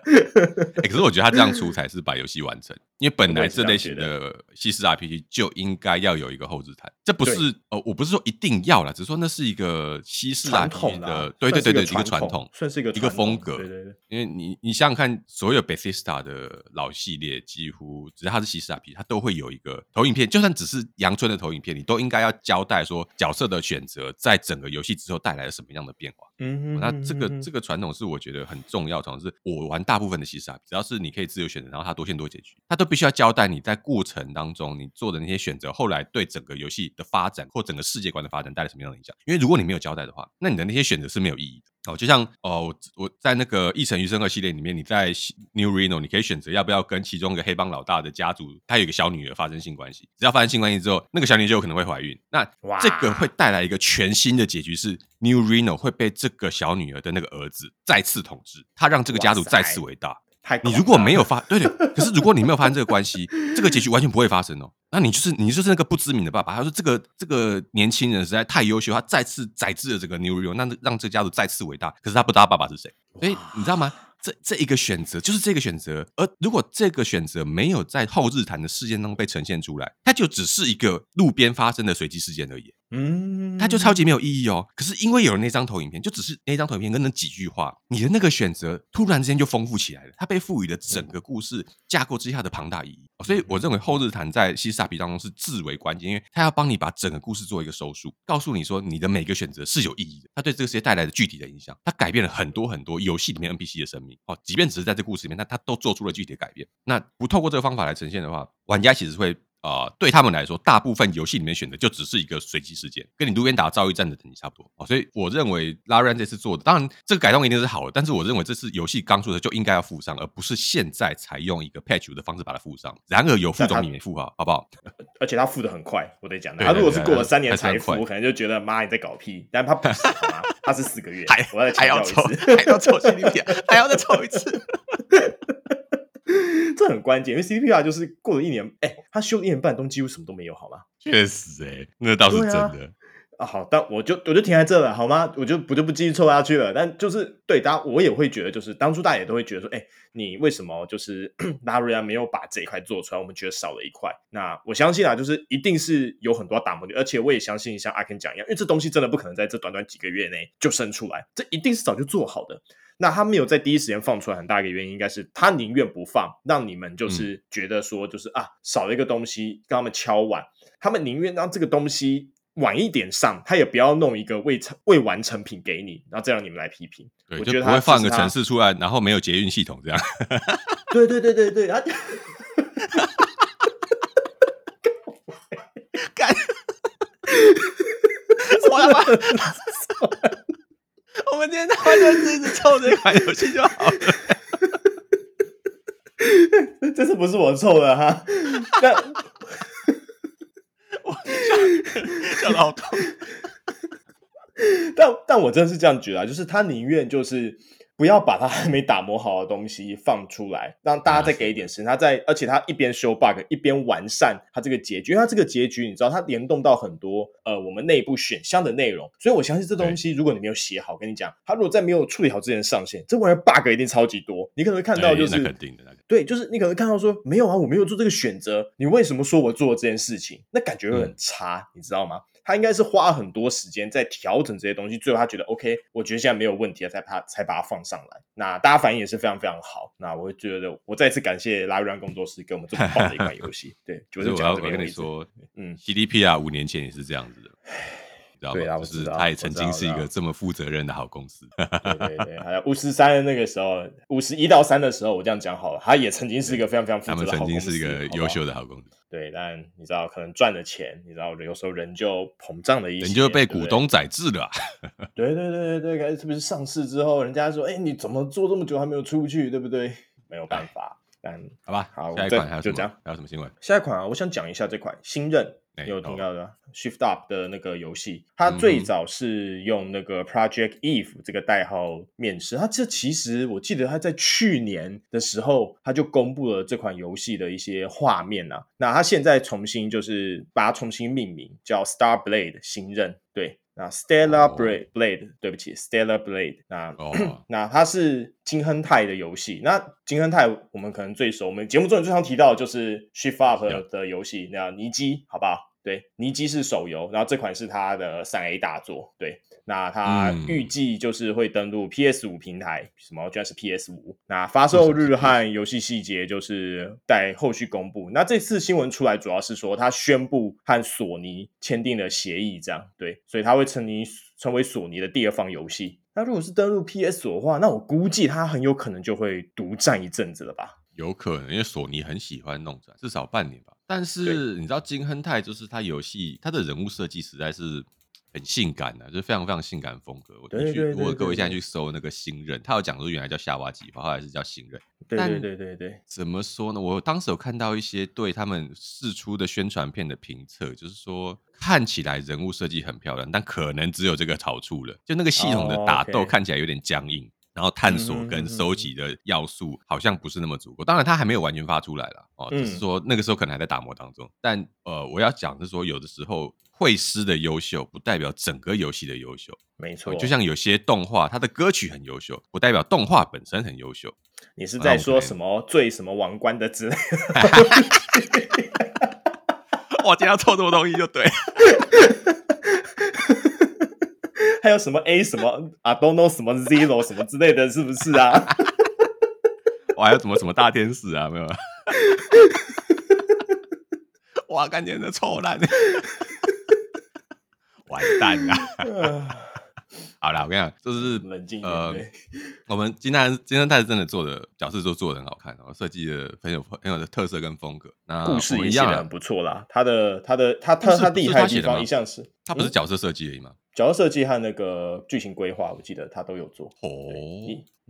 可是我觉得他这样出才是把游戏完成。因为本来这类型的西式 RPG 就应该要有一个后日谈，这不是呃，我不是说一定要啦，只是说那是一个西式 RPG 的，对对对对，一个传统，算是一个一个风格。对对对，因为你你想想看，所有 Bethesda 的老系列，几乎只要它是西式 RPG，它都会有一个投影片，就算只是阳春的投影片，你都应该要交代说角色的选择在整个游戏之后带来了什么样的变化。嗯，那这个这个传统是我觉得很重要，传统是我玩大部分的西式 RPG，只要是你可以自由选择，然后它多线多结局，它都必须要交代你在过程当中你做的那些选择，后来对整个游戏的发展或整个世界观的发展带来什么样的影响。因为如果你没有交代的话，那你的那些选择是没有意义的。哦，就像哦，我我在那个《一城余生二》系列里面，你在 New Reno，你可以选择要不要跟其中一个黑帮老大的家族，他有一个小女儿发生性关系。只要发生性关系之后，那个小女就有可能会怀孕。那这个会带来一个全新的结局，是 New Reno 会被这个小女儿的那个儿子再次统治，他让这个家族再次伟大。你如果没有发，对对，可是如果你没有发生这个关系，这个结局完全不会发生哦。那你就是你就是那个不知名的爸爸。他说这个这个年轻人实在太优秀，他再次宰制了这个 New Reno，那让这个家族再次伟大。可是他不知道爸爸是谁，所以你知道吗？这这一个选择就是这个选择，而如果这个选择没有在后日谈的事件当中被呈现出来，它就只是一个路边发生的随机事件而已。嗯，它就超级没有意义哦。可是因为有了那张投影片，就只是那张投影片跟那几句话，你的那个选择突然之间就丰富起来了。它被赋予了整个故事架构之下的庞大意义。所以我认为后日谈在西式 RPG 当中是至为关键，因为它要帮你把整个故事做一个收束，告诉你说你的每个选择是有意义的，它对这个世界带来的具体的影响，它改变了很多很多游戏里面 NPC 的生命。哦，即便只是在这个故事里面，但它都做出了具体的改变。那不透过这个方法来呈现的话，玩家其实会。啊、呃，对他们来说，大部分游戏里面选的就只是一个随机事件，跟你路边打遭遇战的等级差不多。哦，所以我认为 Larian 这次做的，当然这个改动一定是好的，但是我认为这次游戏刚出的就应该要附上，而不是现在才用一个 patch 的方式把它附上。然而有副总你没附好，好不好？而且他附的很快，我得讲。他如果是过了三年才附，我可能就觉得妈你在搞屁。但他不是，他是四个月，还我要还要抽，还要抽 CDPR，还要再抽一次。这很关键，因为 CDPR 就是过了一年，哎，他修了一年半，都几乎什么都没有，好吗？确实、欸，哎，那倒是真的啊，啊。好，但我就我就停在这了，好吗？我就不就不继续凑下去了。但就是对大家，我也会觉得，就是当初大家也都会觉得说，哎，你为什么就是 Larian 没有把这一块做出来？我们觉得少了一块。那我相信啊，就是一定是有很多打磨的，而且我也相信像阿 Ken 讲一样，因为这东西真的不可能在这短短几个月内就生出来，这一定是早就做好的。那他没有在第一时间放出来，很大一个原因应该是他宁愿不放，让你们就是觉得说，就是、嗯、啊少了一个东西，跟他们敲碗，他们宁愿让这个东西晚一点上，他也不要弄一个未成未完成品给你，然后这样你们来批评。对，我觉得他不会放个城市出来，然后没有捷运系统这样。对对对对对，他干，我他妈。天他妈就是一直凑 这款游戏就好了，这次不是我凑的哈，但我笑笑得好痛，但但我真的是这样觉得，就是他宁愿就是。不要把它还没打磨好的东西放出来，让大家再给一点时间。他在，而且他一边修 bug，一边完善他这个结局。因为他这个结局，你知道，它联动到很多呃我们内部选项的内容。所以我相信这东西，如果你没有写好，跟你讲，他如果在没有处理好之前上线，这玩意儿 bug 一定超级多。你可能会看到就是，那肯定的，对，就是你可能看到说没有啊，我没有做这个选择，你为什么说我做了这件事情？那感觉会很差，嗯、你知道吗？他应该是花很多时间在调整这些东西，最后他觉得 OK，我觉得现在没有问题了，才把才把它放上来。那大家反应也是非常非常好。那我会觉得，我再次感谢 Larian 工作室给我们这么棒的一款游戏。对，就是我要跟你说，嗯，CDP 啊五年前也是这样子的。对啊，就是他也曾经是一个这么负责任的好公司。对对对，还有五十三的那个时候，五十一到三的时候，我这样讲好了，他也曾经是一个非常非常负责的好公司。他们曾经是一个优秀的好公司。对，但你知道，可能赚了钱，你知道，有时候人就膨胀了一些，人就被股东宰制了。对对对对对，特别是上市之后，人家说，哎，你怎么做这么久还没有出去，对不对？没有办法，但好吧，好，下一款还有就这样，还有什么新闻？下一款啊，我想讲一下这款新任。你有听到的、哦、Shift Up 的那个游戏，它最早是用那个 Project Eve 这个代号面试。它这其实我记得它在去年的时候，它就公布了这款游戏的一些画面啊。那它现在重新就是把它重新命名，叫 Star Blade 新任。对。那 Stellar Blade，、oh. Blade 对不起，Stellar Blade，那、oh. 那它是金亨泰的游戏。那金亨泰我们可能最熟，我们节目中最常提到的就是 Shift Up 的游戏.那尼基，好不好？对，尼基是手游，然后这款是它的三 A 大作。对，那它预计就是会登陆 PS 五平台，嗯、什么？居然是 PS 五。那发售日和游戏细节就是待后续公布。那这次新闻出来，主要是说它宣布和索尼签订了协议，这样对，所以它会成为成为索尼的第二方游戏。那如果是登陆 PS 五的话，那我估计它很有可能就会独占一阵子了吧？有可能，因为索尼很喜欢弄这，至少半年吧。但是你知道金亨泰就是他游戏，他的人物设计实在是很性感的、啊，就是非常非常性感风格。我去，如果各位现在去搜那个新任，他有讲说原来叫夏娃计划，后来是叫新任。对对对对对。怎么说呢？我当时有看到一些对他们试出的宣传片的评测，就是说看起来人物设计很漂亮，但可能只有这个好处了，就那个系统的打斗看起来有点僵硬。Oh, okay. 然后探索跟收集的要素好像不是那么足够，当然它还没有完全发出来了哦，只是说那个时候可能还在打磨当中。但呃，我要讲的是说，有的时候绘师的优秀不代表整个游戏的优秀，没错。就像有些动画，它的歌曲很优秀，不代表动画本身很优秀。你是在说什么最什么王冠的之类的？我今天要凑这么东西就对。还有什么 A 什么啊，don't know 什么 Zero 什么之类的，是不是啊？我还有什么什么大天使啊？没有？哇，感觉那臭烂，完蛋了！好啦，我跟你讲，就是冷静呃，我们金泰金亨泰真的做的角色都做的很好看，然后设计的很有很有的特色跟风格。那故事也写的很不错啦，他的他的他他他厉害的地方一向是，他不是角色设计而已吗？角色设计和那个剧情规划，我记得他都有做。哦，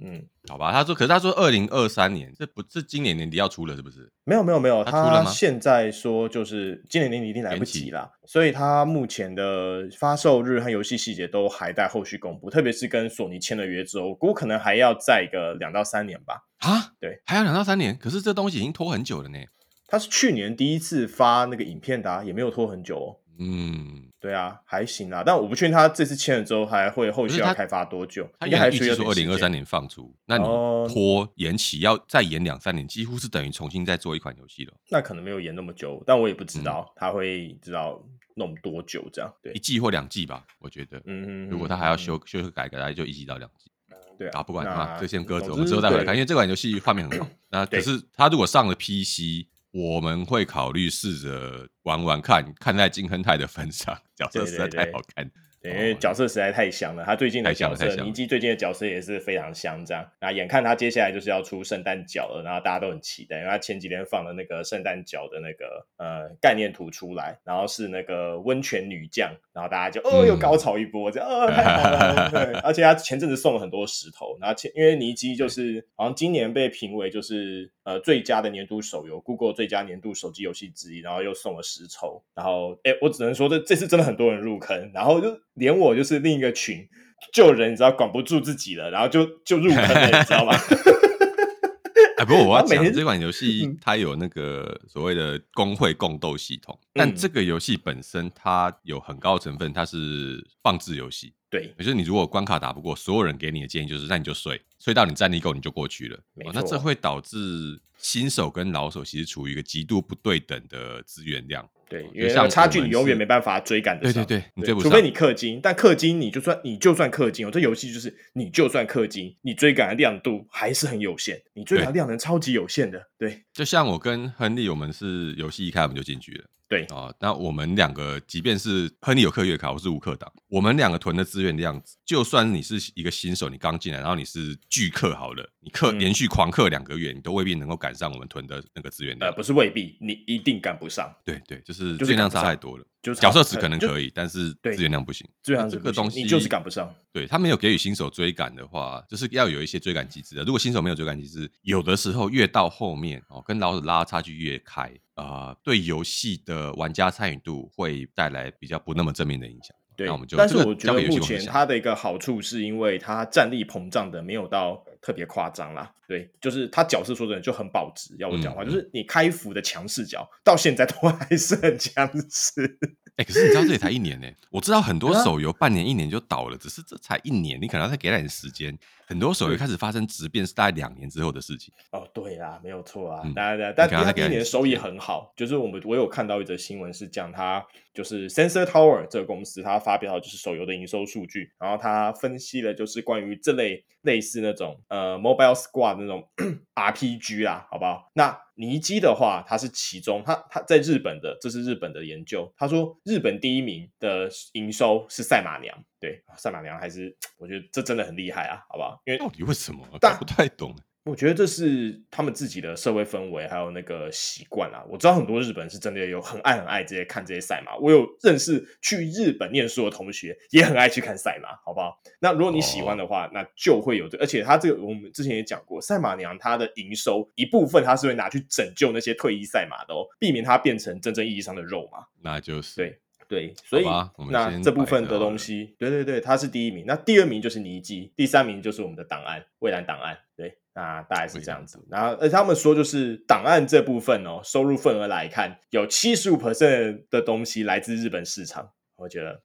嗯，好吧，他说，可是他说二零二三年，这不是今年年底要出了，是不是？没有，没有，没有，他出了吗？现在说就是今年年底一定来不及啦，所以他目前的发售日和游戏细节都还在后续公布，特别是跟索尼签了约之后，估可能还要再一个两到三年吧。啊，对，还要两到三年，可是这东西已经拖很久了呢。他是去年第一次发那个影片的，也没有拖很久哦。嗯，对啊，还行啊，但我不确定他这次签了之后还会后续要开发多久。他应该还预计说二零二三年放出，那你拖延期要再延两三年，几乎是等于重新再做一款游戏了。那可能没有延那么久，但我也不知道他会知道弄多久这样。对，一季或两季吧，我觉得。嗯嗯。如果他还要修修改改，那就一季到两季。对啊，不管啊，这先搁着，我们之后再回来看，因为这款游戏画面很好。那可是他如果上了 PC。我们会考虑试着玩玩看，看在金亨泰的份上，角色实在太好看。对，因为角色实在太香了，他最近的角色，尼基最近的角色也是非常香，这样。那眼看他接下来就是要出圣诞角了，然后大家都很期待，因为他前几天放了那个圣诞角的那个呃概念图出来，然后是那个温泉女将，然后大家就哦又高潮一波，这样哦太好了。对，而且他前阵子送了很多石头，然后前因为尼基就是好像今年被评为就是呃最佳的年度手游，Google 最佳年度手机游戏之一，然后又送了石头，然后哎我只能说这这次真的很多人入坑，然后就。连我就是另一个群救人，你知道管不住自己了，然后就就入坑了，你知道吗？哎，不过我要讲这款游戏，它有那个所谓的公会共斗系统，嗯、但这个游戏本身它有很高的成分，它是放置游戏。对，就是你如果关卡打不过，所有人给你的建议就是，那你就睡，睡到你战力够你就过去了。那这会导致新手跟老手其实处于一个极度不对等的资源量。对，因为差距你永远没办法追赶的。对对对，除非你氪金，但氪金你就算你就算氪金哦，这游戏就是你就算氪金，你追赶的亮度还是很有限，你追赶的量能超级有限的。对，对就像我跟亨利，我们是游戏一开我们就进去了。对啊、哦，那我们两个，即便是亨利有客月卡，我是无客党，我们两个囤的资源量，就算你是一个新手，你刚进来，然后你是巨客好了，你客连续狂客两个月，你都未必能够赶上我们囤的那个资源量。呃，不是未必，你一定赶不上。对对，就是资源量差太多了。就是角色值可能可以，但是资源量不行。资源这个东西，你就是赶不上。对，他没有给予新手追赶的话，就是要有一些追赶机制的。如果新手没有追赶机制，有的时候越到后面哦，跟老手拉差距越开啊、呃，对游戏的玩家参与度会带来比较不那么正面的影响。对，那我们就但是我觉得目前它的一个好处是因为它战力膨胀的没有到特别夸张啦。对，就是他角色说真的就很保值。要我讲话，嗯、就是你开服的强势角到现在都还是很强势。哎、欸，可是你知道这也才一年呢？我知道很多手游半年、一年就倒了，只是这才一年，你可能要再给他点时间。很多手游开始发生质变是大概两年之后的事情。哦，对啦，没有错啊，大家、嗯，但他第一年收益很好，就是我们我有看到一则新闻是讲他就是 Sensor Tower 这个公司，他发表的就是手游的营收数据，然后他分析了就是关于这类类似那种呃 Mobile Squad 那种 RPG 啦，好不好？那尼基的话，他是其中，他他在日本的，这是日本的研究。他说，日本第一名的营收是赛马娘，对，赛马娘还是 我觉得这真的很厉害啊，好不好？因为到底为什么？但不太懂。我觉得这是他们自己的社会氛围，还有那个习惯啊。我知道很多日本人是真的有很爱很爱这些看这些赛马。我有认识去日本念书的同学，也很爱去看赛马，好不好？那如果你喜欢的话，那就会有这个。而且他这个我们之前也讲过，赛马娘她的营收一部分，她是会拿去拯救那些退役赛马的哦，避免它变成真正意义上的肉嘛。那就是对对，所以那这部分的东西，对对对，他是第一名。那第二名就是尼基，第三名就是我们的档案，蔚蓝档案，对。那大概是这样子，然后呃，他们说就是档案这部分哦，收入份额来看，有七十五 percent 的东西来自日本市场。我觉得，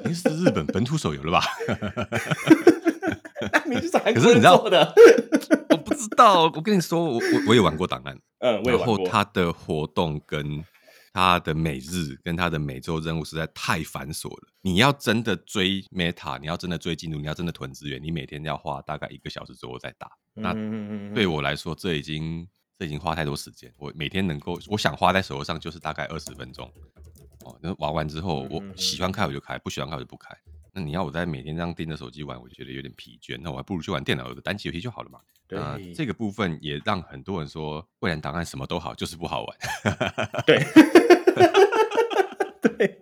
已经是日本本土手游了吧？你是可是你知道的，我不知道。我跟你说，我我我也玩过档案，嗯，我也玩过。然后它的活动跟。他的每日跟他的每周任务实在太繁琐了。你要真的追 Meta，你要真的追进度，你要真的囤资源，你每天要花大概一个小时左右在打。那对我来说，这已经这已经花太多时间。我每天能够，我想花在手头上就是大概二十分钟。哦，那玩完之后，我喜欢开我就开，不喜欢开我就不开。那你要我在每天这样盯着手机玩，我就觉得有点疲倦。那我还不如去玩电脑的单机游戏就好了嘛。对，这个部分也让很多人说，蔚蓝档案什么都好，就是不好玩。对。对，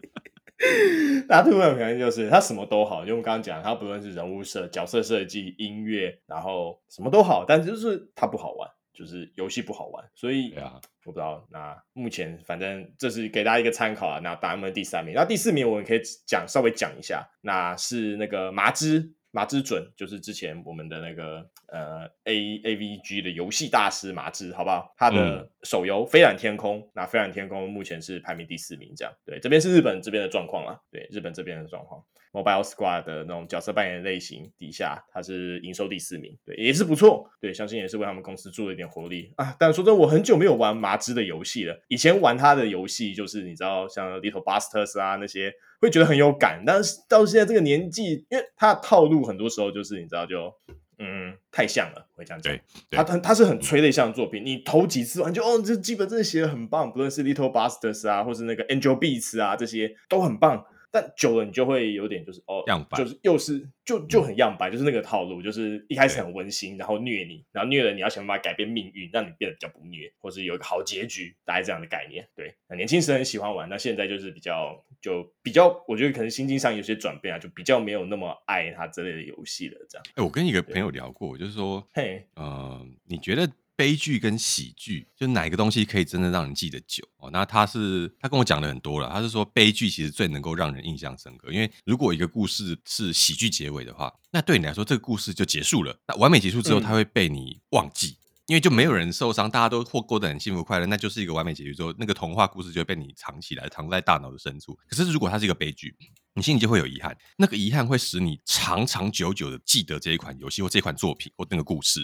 大部分可能就是他什么都好，因为我们刚刚讲，他不论是人物设、角色设计、音乐，然后什么都好，但是就是他不好玩，就是游戏不好玩，所以啊，我不知道。那目前反正这是给大家一个参考啊。那答案们第三名，那第四名我们可以讲稍微讲一下，那是那个麻枝。麻枝准就是之前我们的那个呃 A A V G 的游戏大师麻枝，好不好？他的手游《飞染天空》，那《飞染天空》目前是排名第四名，这样。对，这边是日本这边的状况啦。对，日本这边的状况，Mobile Squad 的那种角色扮演类型底下，它是营收第四名，对，也是不错。对，相信也是为他们公司注了一点活力啊。但说真的，我很久没有玩麻汁的游戏了。以前玩他的游戏，就是你知道，像 Little Busters 啊那些。会觉得很有感，但是到现在这个年纪，因为他的套路很多时候就是你知道就嗯太像了，会这样讲。对，他他他是很催泪向的作品，你头几次玩就哦，这基本真的写的很棒，不论是 Little Busters 啊，或是那个 Angel Beats 啊，这些都很棒。但久了你就会有点就是哦，样板就是又是就就很样板，就是那个套路，就是一开始很温馨，然后虐你，然后虐了你要想办法改变命运，让你变得比较不虐，或是有一个好结局，大概这样的概念。对，那年轻时很喜欢玩，那现在就是比较就比较，我觉得可能心境上有些转变啊，就比较没有那么爱他这类的游戏了。这样。哎、欸，我跟一个朋友聊过，就是说，嘿，呃，你觉得？悲剧跟喜剧，就哪个东西可以真的让人记得久哦？那他是他跟我讲了很多了，他是说悲剧其实最能够让人印象深刻，因为如果一个故事是喜剧结尾的话，那对你来说这个故事就结束了。那完美结束之后，他会被你忘记，嗯、因为就没有人受伤，大家都或过得很幸福快乐，那就是一个完美结局之后，那个童话故事就会被你藏起来，藏在大脑的深处。可是如果它是一个悲剧，你心里就会有遗憾，那个遗憾会使你长长久久的记得这一款游戏或这款作品或那个故事，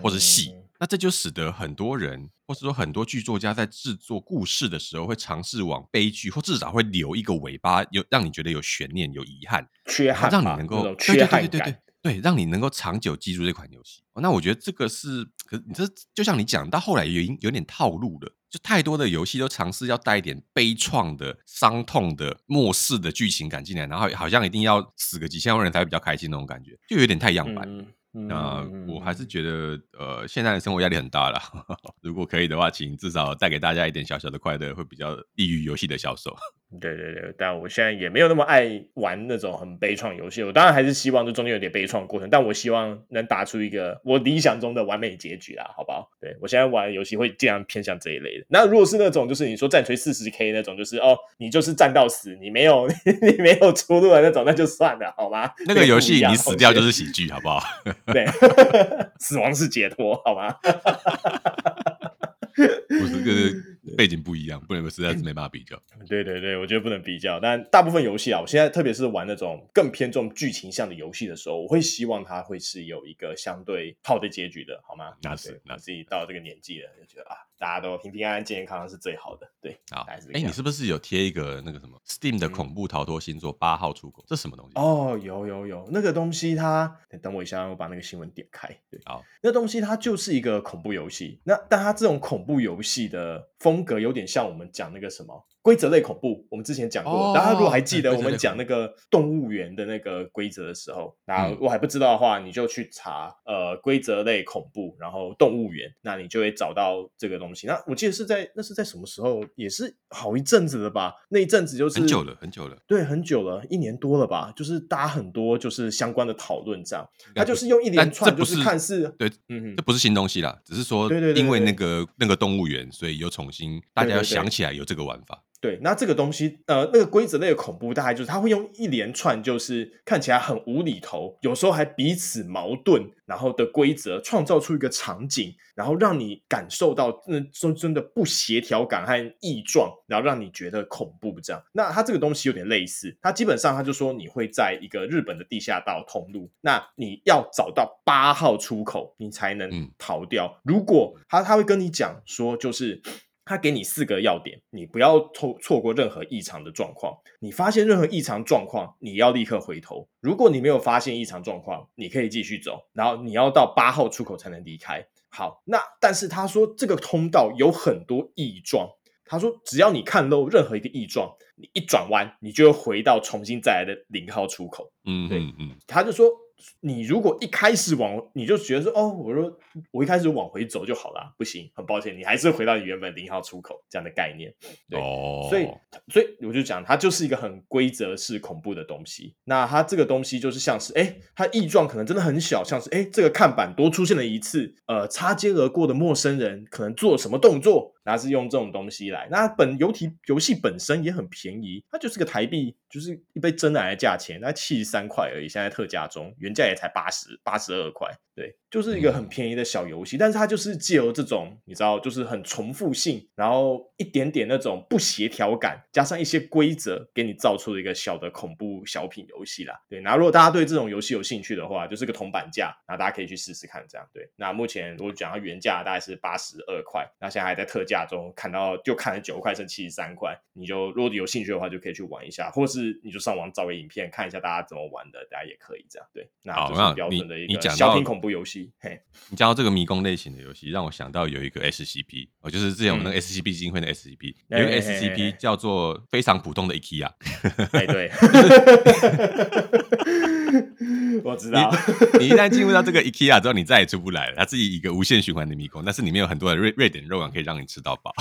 或者戏。那这就使得很多人，或是说很多剧作家在制作故事的时候，会尝试往悲剧，或至少会留一个尾巴，有让你觉得有悬念、有遗憾、缺憾，让你能够缺憾感。对，让你能够长久记住这款游戏。那我觉得这个是，可是你这就像你讲到后来已经有点套路了，就太多的游戏都尝试要带一点悲怆的、伤痛的、末世的剧情感进来，然后好像一定要死个几千万人才会比较开心那种感觉，就有点太样板。嗯那我还是觉得，呃，现在的生活压力很大了。如果可以的话，请至少带给大家一点小小的快乐，会比较利于游戏的销售。对对对，但我现在也没有那么爱玩那种很悲怆游戏。我当然还是希望这中间有点悲怆过程，但我希望能打出一个我理想中的完美结局啦，好不好？对，我现在玩游戏会尽量偏向这一类的。那如果是那种就是你说战锤四十 K 那种，就是哦，你就是战到死，你没有 你没有出路的那种，那就算了，好吗？那个游戏你死掉就是喜剧，好不好？对，死亡是解脱，好吗？不是，跟背景不一样，不能实在是没办法比较。对对对，我觉得不能比较。但大部分游戏啊，我现在特别是玩那种更偏重剧情向的游戏的时候，我会希望它会是有一个相对好的结局的，好吗？那是，那自己到这个年纪了，就觉得啊。大家都平平安安、健健康康是最好的。对，好，哎，你是不是有贴一个那个什么 Steam 的恐怖逃脱星座八号出口？嗯、这什么东西？哦，有有有，那个东西它，等我一下，我把那个新闻点开。对，好，那东西它就是一个恐怖游戏。那但它这种恐怖游戏的风格有点像我们讲那个什么规则类恐怖。我们之前讲过，哦、大家如果还记得我们讲那个动物园的那个规则的时候，那我还不知道的话，你就去查呃规则类恐怖，然后动物园，那你就会找到这个东西。那我记得是在那是在什么时候？也是好一阵子了吧？那一阵子就是很久了，很久了。对，很久了，一年多了吧？就是大家很多就是相关的讨论这样。他就是用一连串，就是看似对，嗯，这不是新东西啦，只是说因为那个那个动物园，所以又重新大家要想起来有这个玩法。对，那这个东西，呃，那个规则类的恐怖，大概就是他会用一连串，就是看起来很无厘头，有时候还彼此矛盾，然后的规则创造出一个场景，然后让你感受到那真真的不协调感和异状，然后让你觉得恐怖这样。那它这个东西有点类似，它基本上他就说你会在一个日本的地下道通路，那你要找到八号出口，你才能逃掉。嗯、如果他他会跟你讲说，就是。他给你四个要点，你不要错错过任何异常的状况。你发现任何异常状况，你要立刻回头。如果你没有发现异常状况，你可以继续走，然后你要到八号出口才能离开。好，那但是他说这个通道有很多异状。他说只要你看漏任何一个异状，你一转弯，你就会回到重新再来的零号出口。嗯，对，嗯，他就说。你如果一开始往，你就觉得说，哦，我说我一开始往回走就好了，不行，很抱歉，你还是回到你原本零号出口这样的概念，对，哦、所以所以我就讲，它就是一个很规则式恐怖的东西。那它这个东西就是像是，哎，它异状可能真的很小，像是，哎，这个看板多出现了一次，呃，擦肩而过的陌生人可能做什么动作。那是用这种东西来，那本游题游戏本身也很便宜，它就是个台币，就是一杯珍奶的价钱，那七十三块而已，现在特价中，原价也才八十八十二块，对。就是一个很便宜的小游戏，嗯、但是它就是借由这种你知道，就是很重复性，然后一点点那种不协调感，加上一些规则，给你造出了一个小的恐怖小品游戏啦。对，那如果大家对这种游戏有兴趣的话，就是个铜板价，那大家可以去试试看，这样对。那目前如果讲它原价大概是八十二块，那现在还在特价中，看到就看了九块，剩七十三块，你就如果有兴趣的话，就可以去玩一下，或是你就上网找个影片看一下大家怎么玩的，大家也可以这样对。那就是标准的一个小品恐怖游戏。嘿，你讲到这个迷宫类型的游戏，让我想到有一个 SCP，哦，就是之前我们那个 SCP 基金会的 SCP，有一个 SCP 叫做非常普通的 IKEA。哎，对，我知道。你一旦进入到这个 IKEA 之后，你再也出不来了。它是一个无限循环的迷宫，但是里面有很多的瑞瑞典肉丸可以让你吃到饱，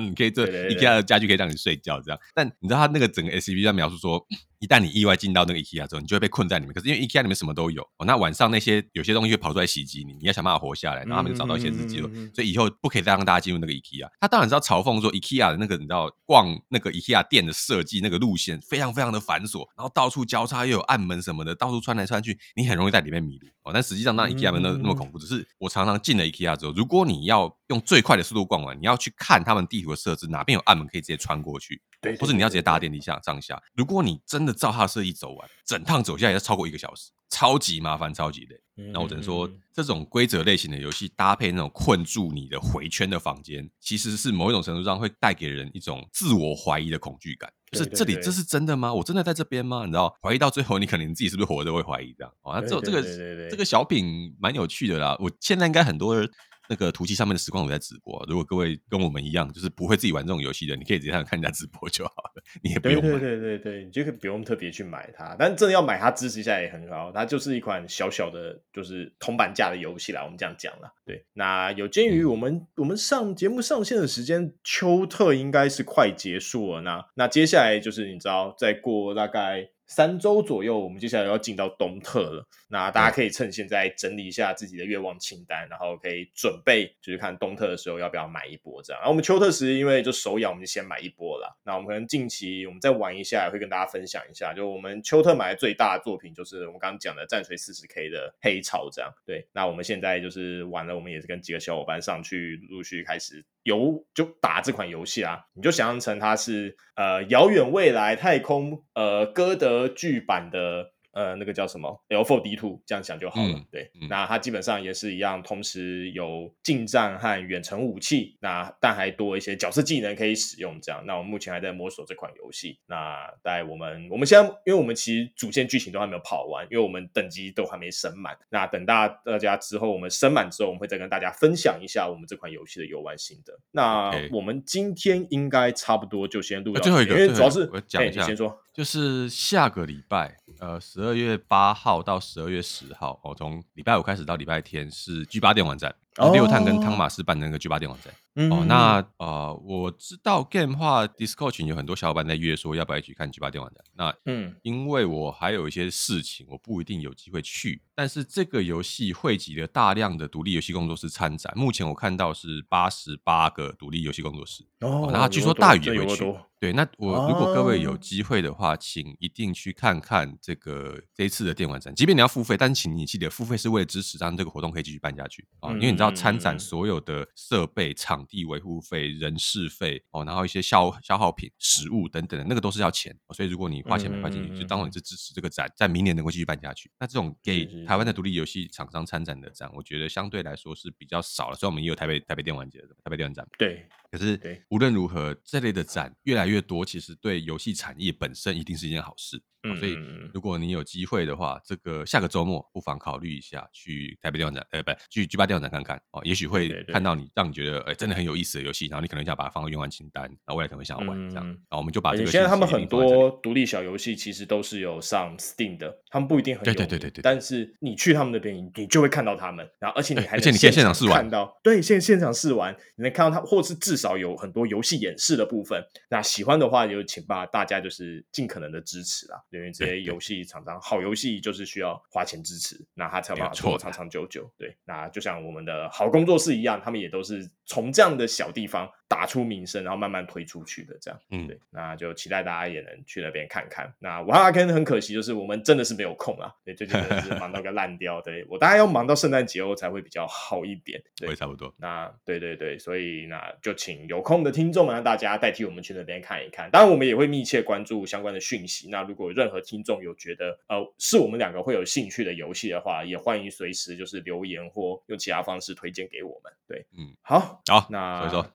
你可以做 IKEA 的家具可以让你睡觉这样。但你知道它那个整个 SCP 在描述说，一旦你意外进到那个 IKEA 之后，你就会被困在里面。可是因为 IKEA 里面什么都有哦，那晚上那些有些东西会跑出来袭击你，你要想办法活下来。然后他们就找到一些日记了，所以以后不可以再让大家进入那个 IKEA。他当然知道嘲讽说 IKEA 的那个你知道逛那个 IKEA 店的设计那个路线非常非常的繁琐，然后到处交叉又有暗门什么的，到处穿来穿去，你很容易在里面迷路哦。但实际上那 IKEA 没那那么恐怖，只是我常常进了 IKEA 之后，如果你要用最快的速度逛完，你要去看他们地图的设置，哪边有暗门可以直接穿过去。对，或者你要直接搭电梯下上下。如果你真的照他的设计走完，整趟走下来要超过一个小时，超级麻烦，超级累。那我只能说，这种规则类型的游戏搭配那种困住你的回圈的房间，其实是某一种程度上会带给人一种自我怀疑的恐惧感。就是这里这是真的吗？我真的在这边吗？你知道，怀疑到最后，你可能你自己是不是活着会怀疑这样。哦，那这这个这个小品蛮有趣的啦。我现在应该很多人。那个图奇上面的实况我在直播，如果各位跟我们一样，就是不会自己玩这种游戏的，你可以直接看看人家直播就好了，你也不用买。对对对对，你就可以不用特别去买它，但真的要买它支持一下也很好。它就是一款小小的，就是铜板价的游戏啦。我们这样讲啦。对，那有鉴于我们、嗯、我们上节目上线的时间，秋特应该是快结束了。那那接下来就是你知道，再过大概。三周左右，我们接下来要进到冬特了。那大家可以趁现在整理一下自己的愿望清单，然后可以准备就是看冬特的时候要不要买一波这样。然后我们秋特时因为就手痒，我们就先买一波了。那我们可能近期我们再玩一下，也会跟大家分享一下。就我们秋特买的最大的作品就是我们刚刚讲的战锤四十 K 的黑潮这样。对，那我们现在就是玩了，我们也是跟几个小伙伴上去陆续开始游就打这款游戏啊。你就想象成它是呃遥远未来太空呃歌德剧版的。呃，那个叫什么 L4D2，这样想就好了。嗯、对，嗯、那它基本上也是一样，同时有近战和远程武器，那但还多一些角色技能可以使用。这样，那我们目前还在摸索这款游戏。那在我们我们现在，因为我们其实主线剧情都还没有跑完，因为我们等级都还没升满。那等大大家之后，我们升满之后，我们会再跟大家分享一下我们这款游戏的游玩心得。那我们今天应该差不多就先录到这里，最后一个，因为主要是我讲一下，欸、你先说。就是下个礼拜，呃，十二月八号到十二月十号，哦，从礼拜五开始到礼拜天是 G 八电玩展。六探跟汤马斯办的那个 G 八电玩展，嗯、哦，那呃，我知道 Game 话 Discord 群有很多小伙伴在约说要不要一起看 G 八电玩展。那嗯，因为我还有一些事情，我不一定有机会去。但是这个游戏汇集了大量的独立游戏工作室参展，目前我看到是八十八个独立游戏工作室。哦，然后据说大宇也会去。对，那我如果各位有机会的话，请一定去看看这个这一次的电玩展。即便你要付费，但请你记得付费是为了支持，让这个活动可以继续办下去啊，因为你知道。参展所有的设备、场地维护费、人事费哦，然后一些消消耗品、食物等等的，那个都是要钱。所以如果你花钱买进去，就当做你是支持这个展，在明年能够继续办下去。那这种给台湾的独立游戏厂商参展的展，我觉得相对来说是比较少了。虽然我们也有台北台北电玩节的台北电玩展。对，可是无论如何，这类的展越来越多，其实对游戏产业本身一定是一件好事。嗯，所以如果你有机会的话，这个下个周末不妨考虑一下去台北电玩展，呃，不，去 G 八电玩展看看哦，也许会看到你让你觉得哎，真的很有意思的游戏，然后你可能想把它放到愿望清单，然后未来可能会想要玩这样。然后我们就把这个。现在他们很多独立小游戏其实都是有上 Steam 的，他们不一定很对对对对对。但是你去他们那边，你就会看到他们，然后而且你还而且你可以现场试玩，看到对，现现场试玩，你能看到他，或是至少有很多游戏演示的部分。那喜欢的话，就请把大家就是尽可能的支持啦，因为这些游戏。厂商好游戏就是需要花钱支持，那他才有办法做长长久久。对，那就像我们的好工作室一样，他们也都是从这样的小地方打出名声，然后慢慢推出去的。这样，嗯，对，那就期待大家也能去那边看看。那我和阿 Ken 很可惜，就是我们真的是没有空啊。对，最近真的是忙到个烂掉。对，我大概要忙到圣诞节后才会比较好一点。对，差不多。那对对对，所以那就请有空的听众们让大家代替我们去那边看一看。当然，我们也会密切关注相关的讯息。那如果任何听众有觉得呃是我们两个会有兴趣的游戏的话，也欢迎随时就是留言或用其他方式推荐给我们。对，嗯，好，好，那所以说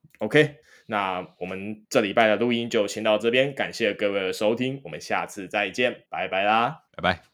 那我们这礼拜的录音就先到这边，感谢各位的收听，我们下次再见，拜拜啦，拜拜。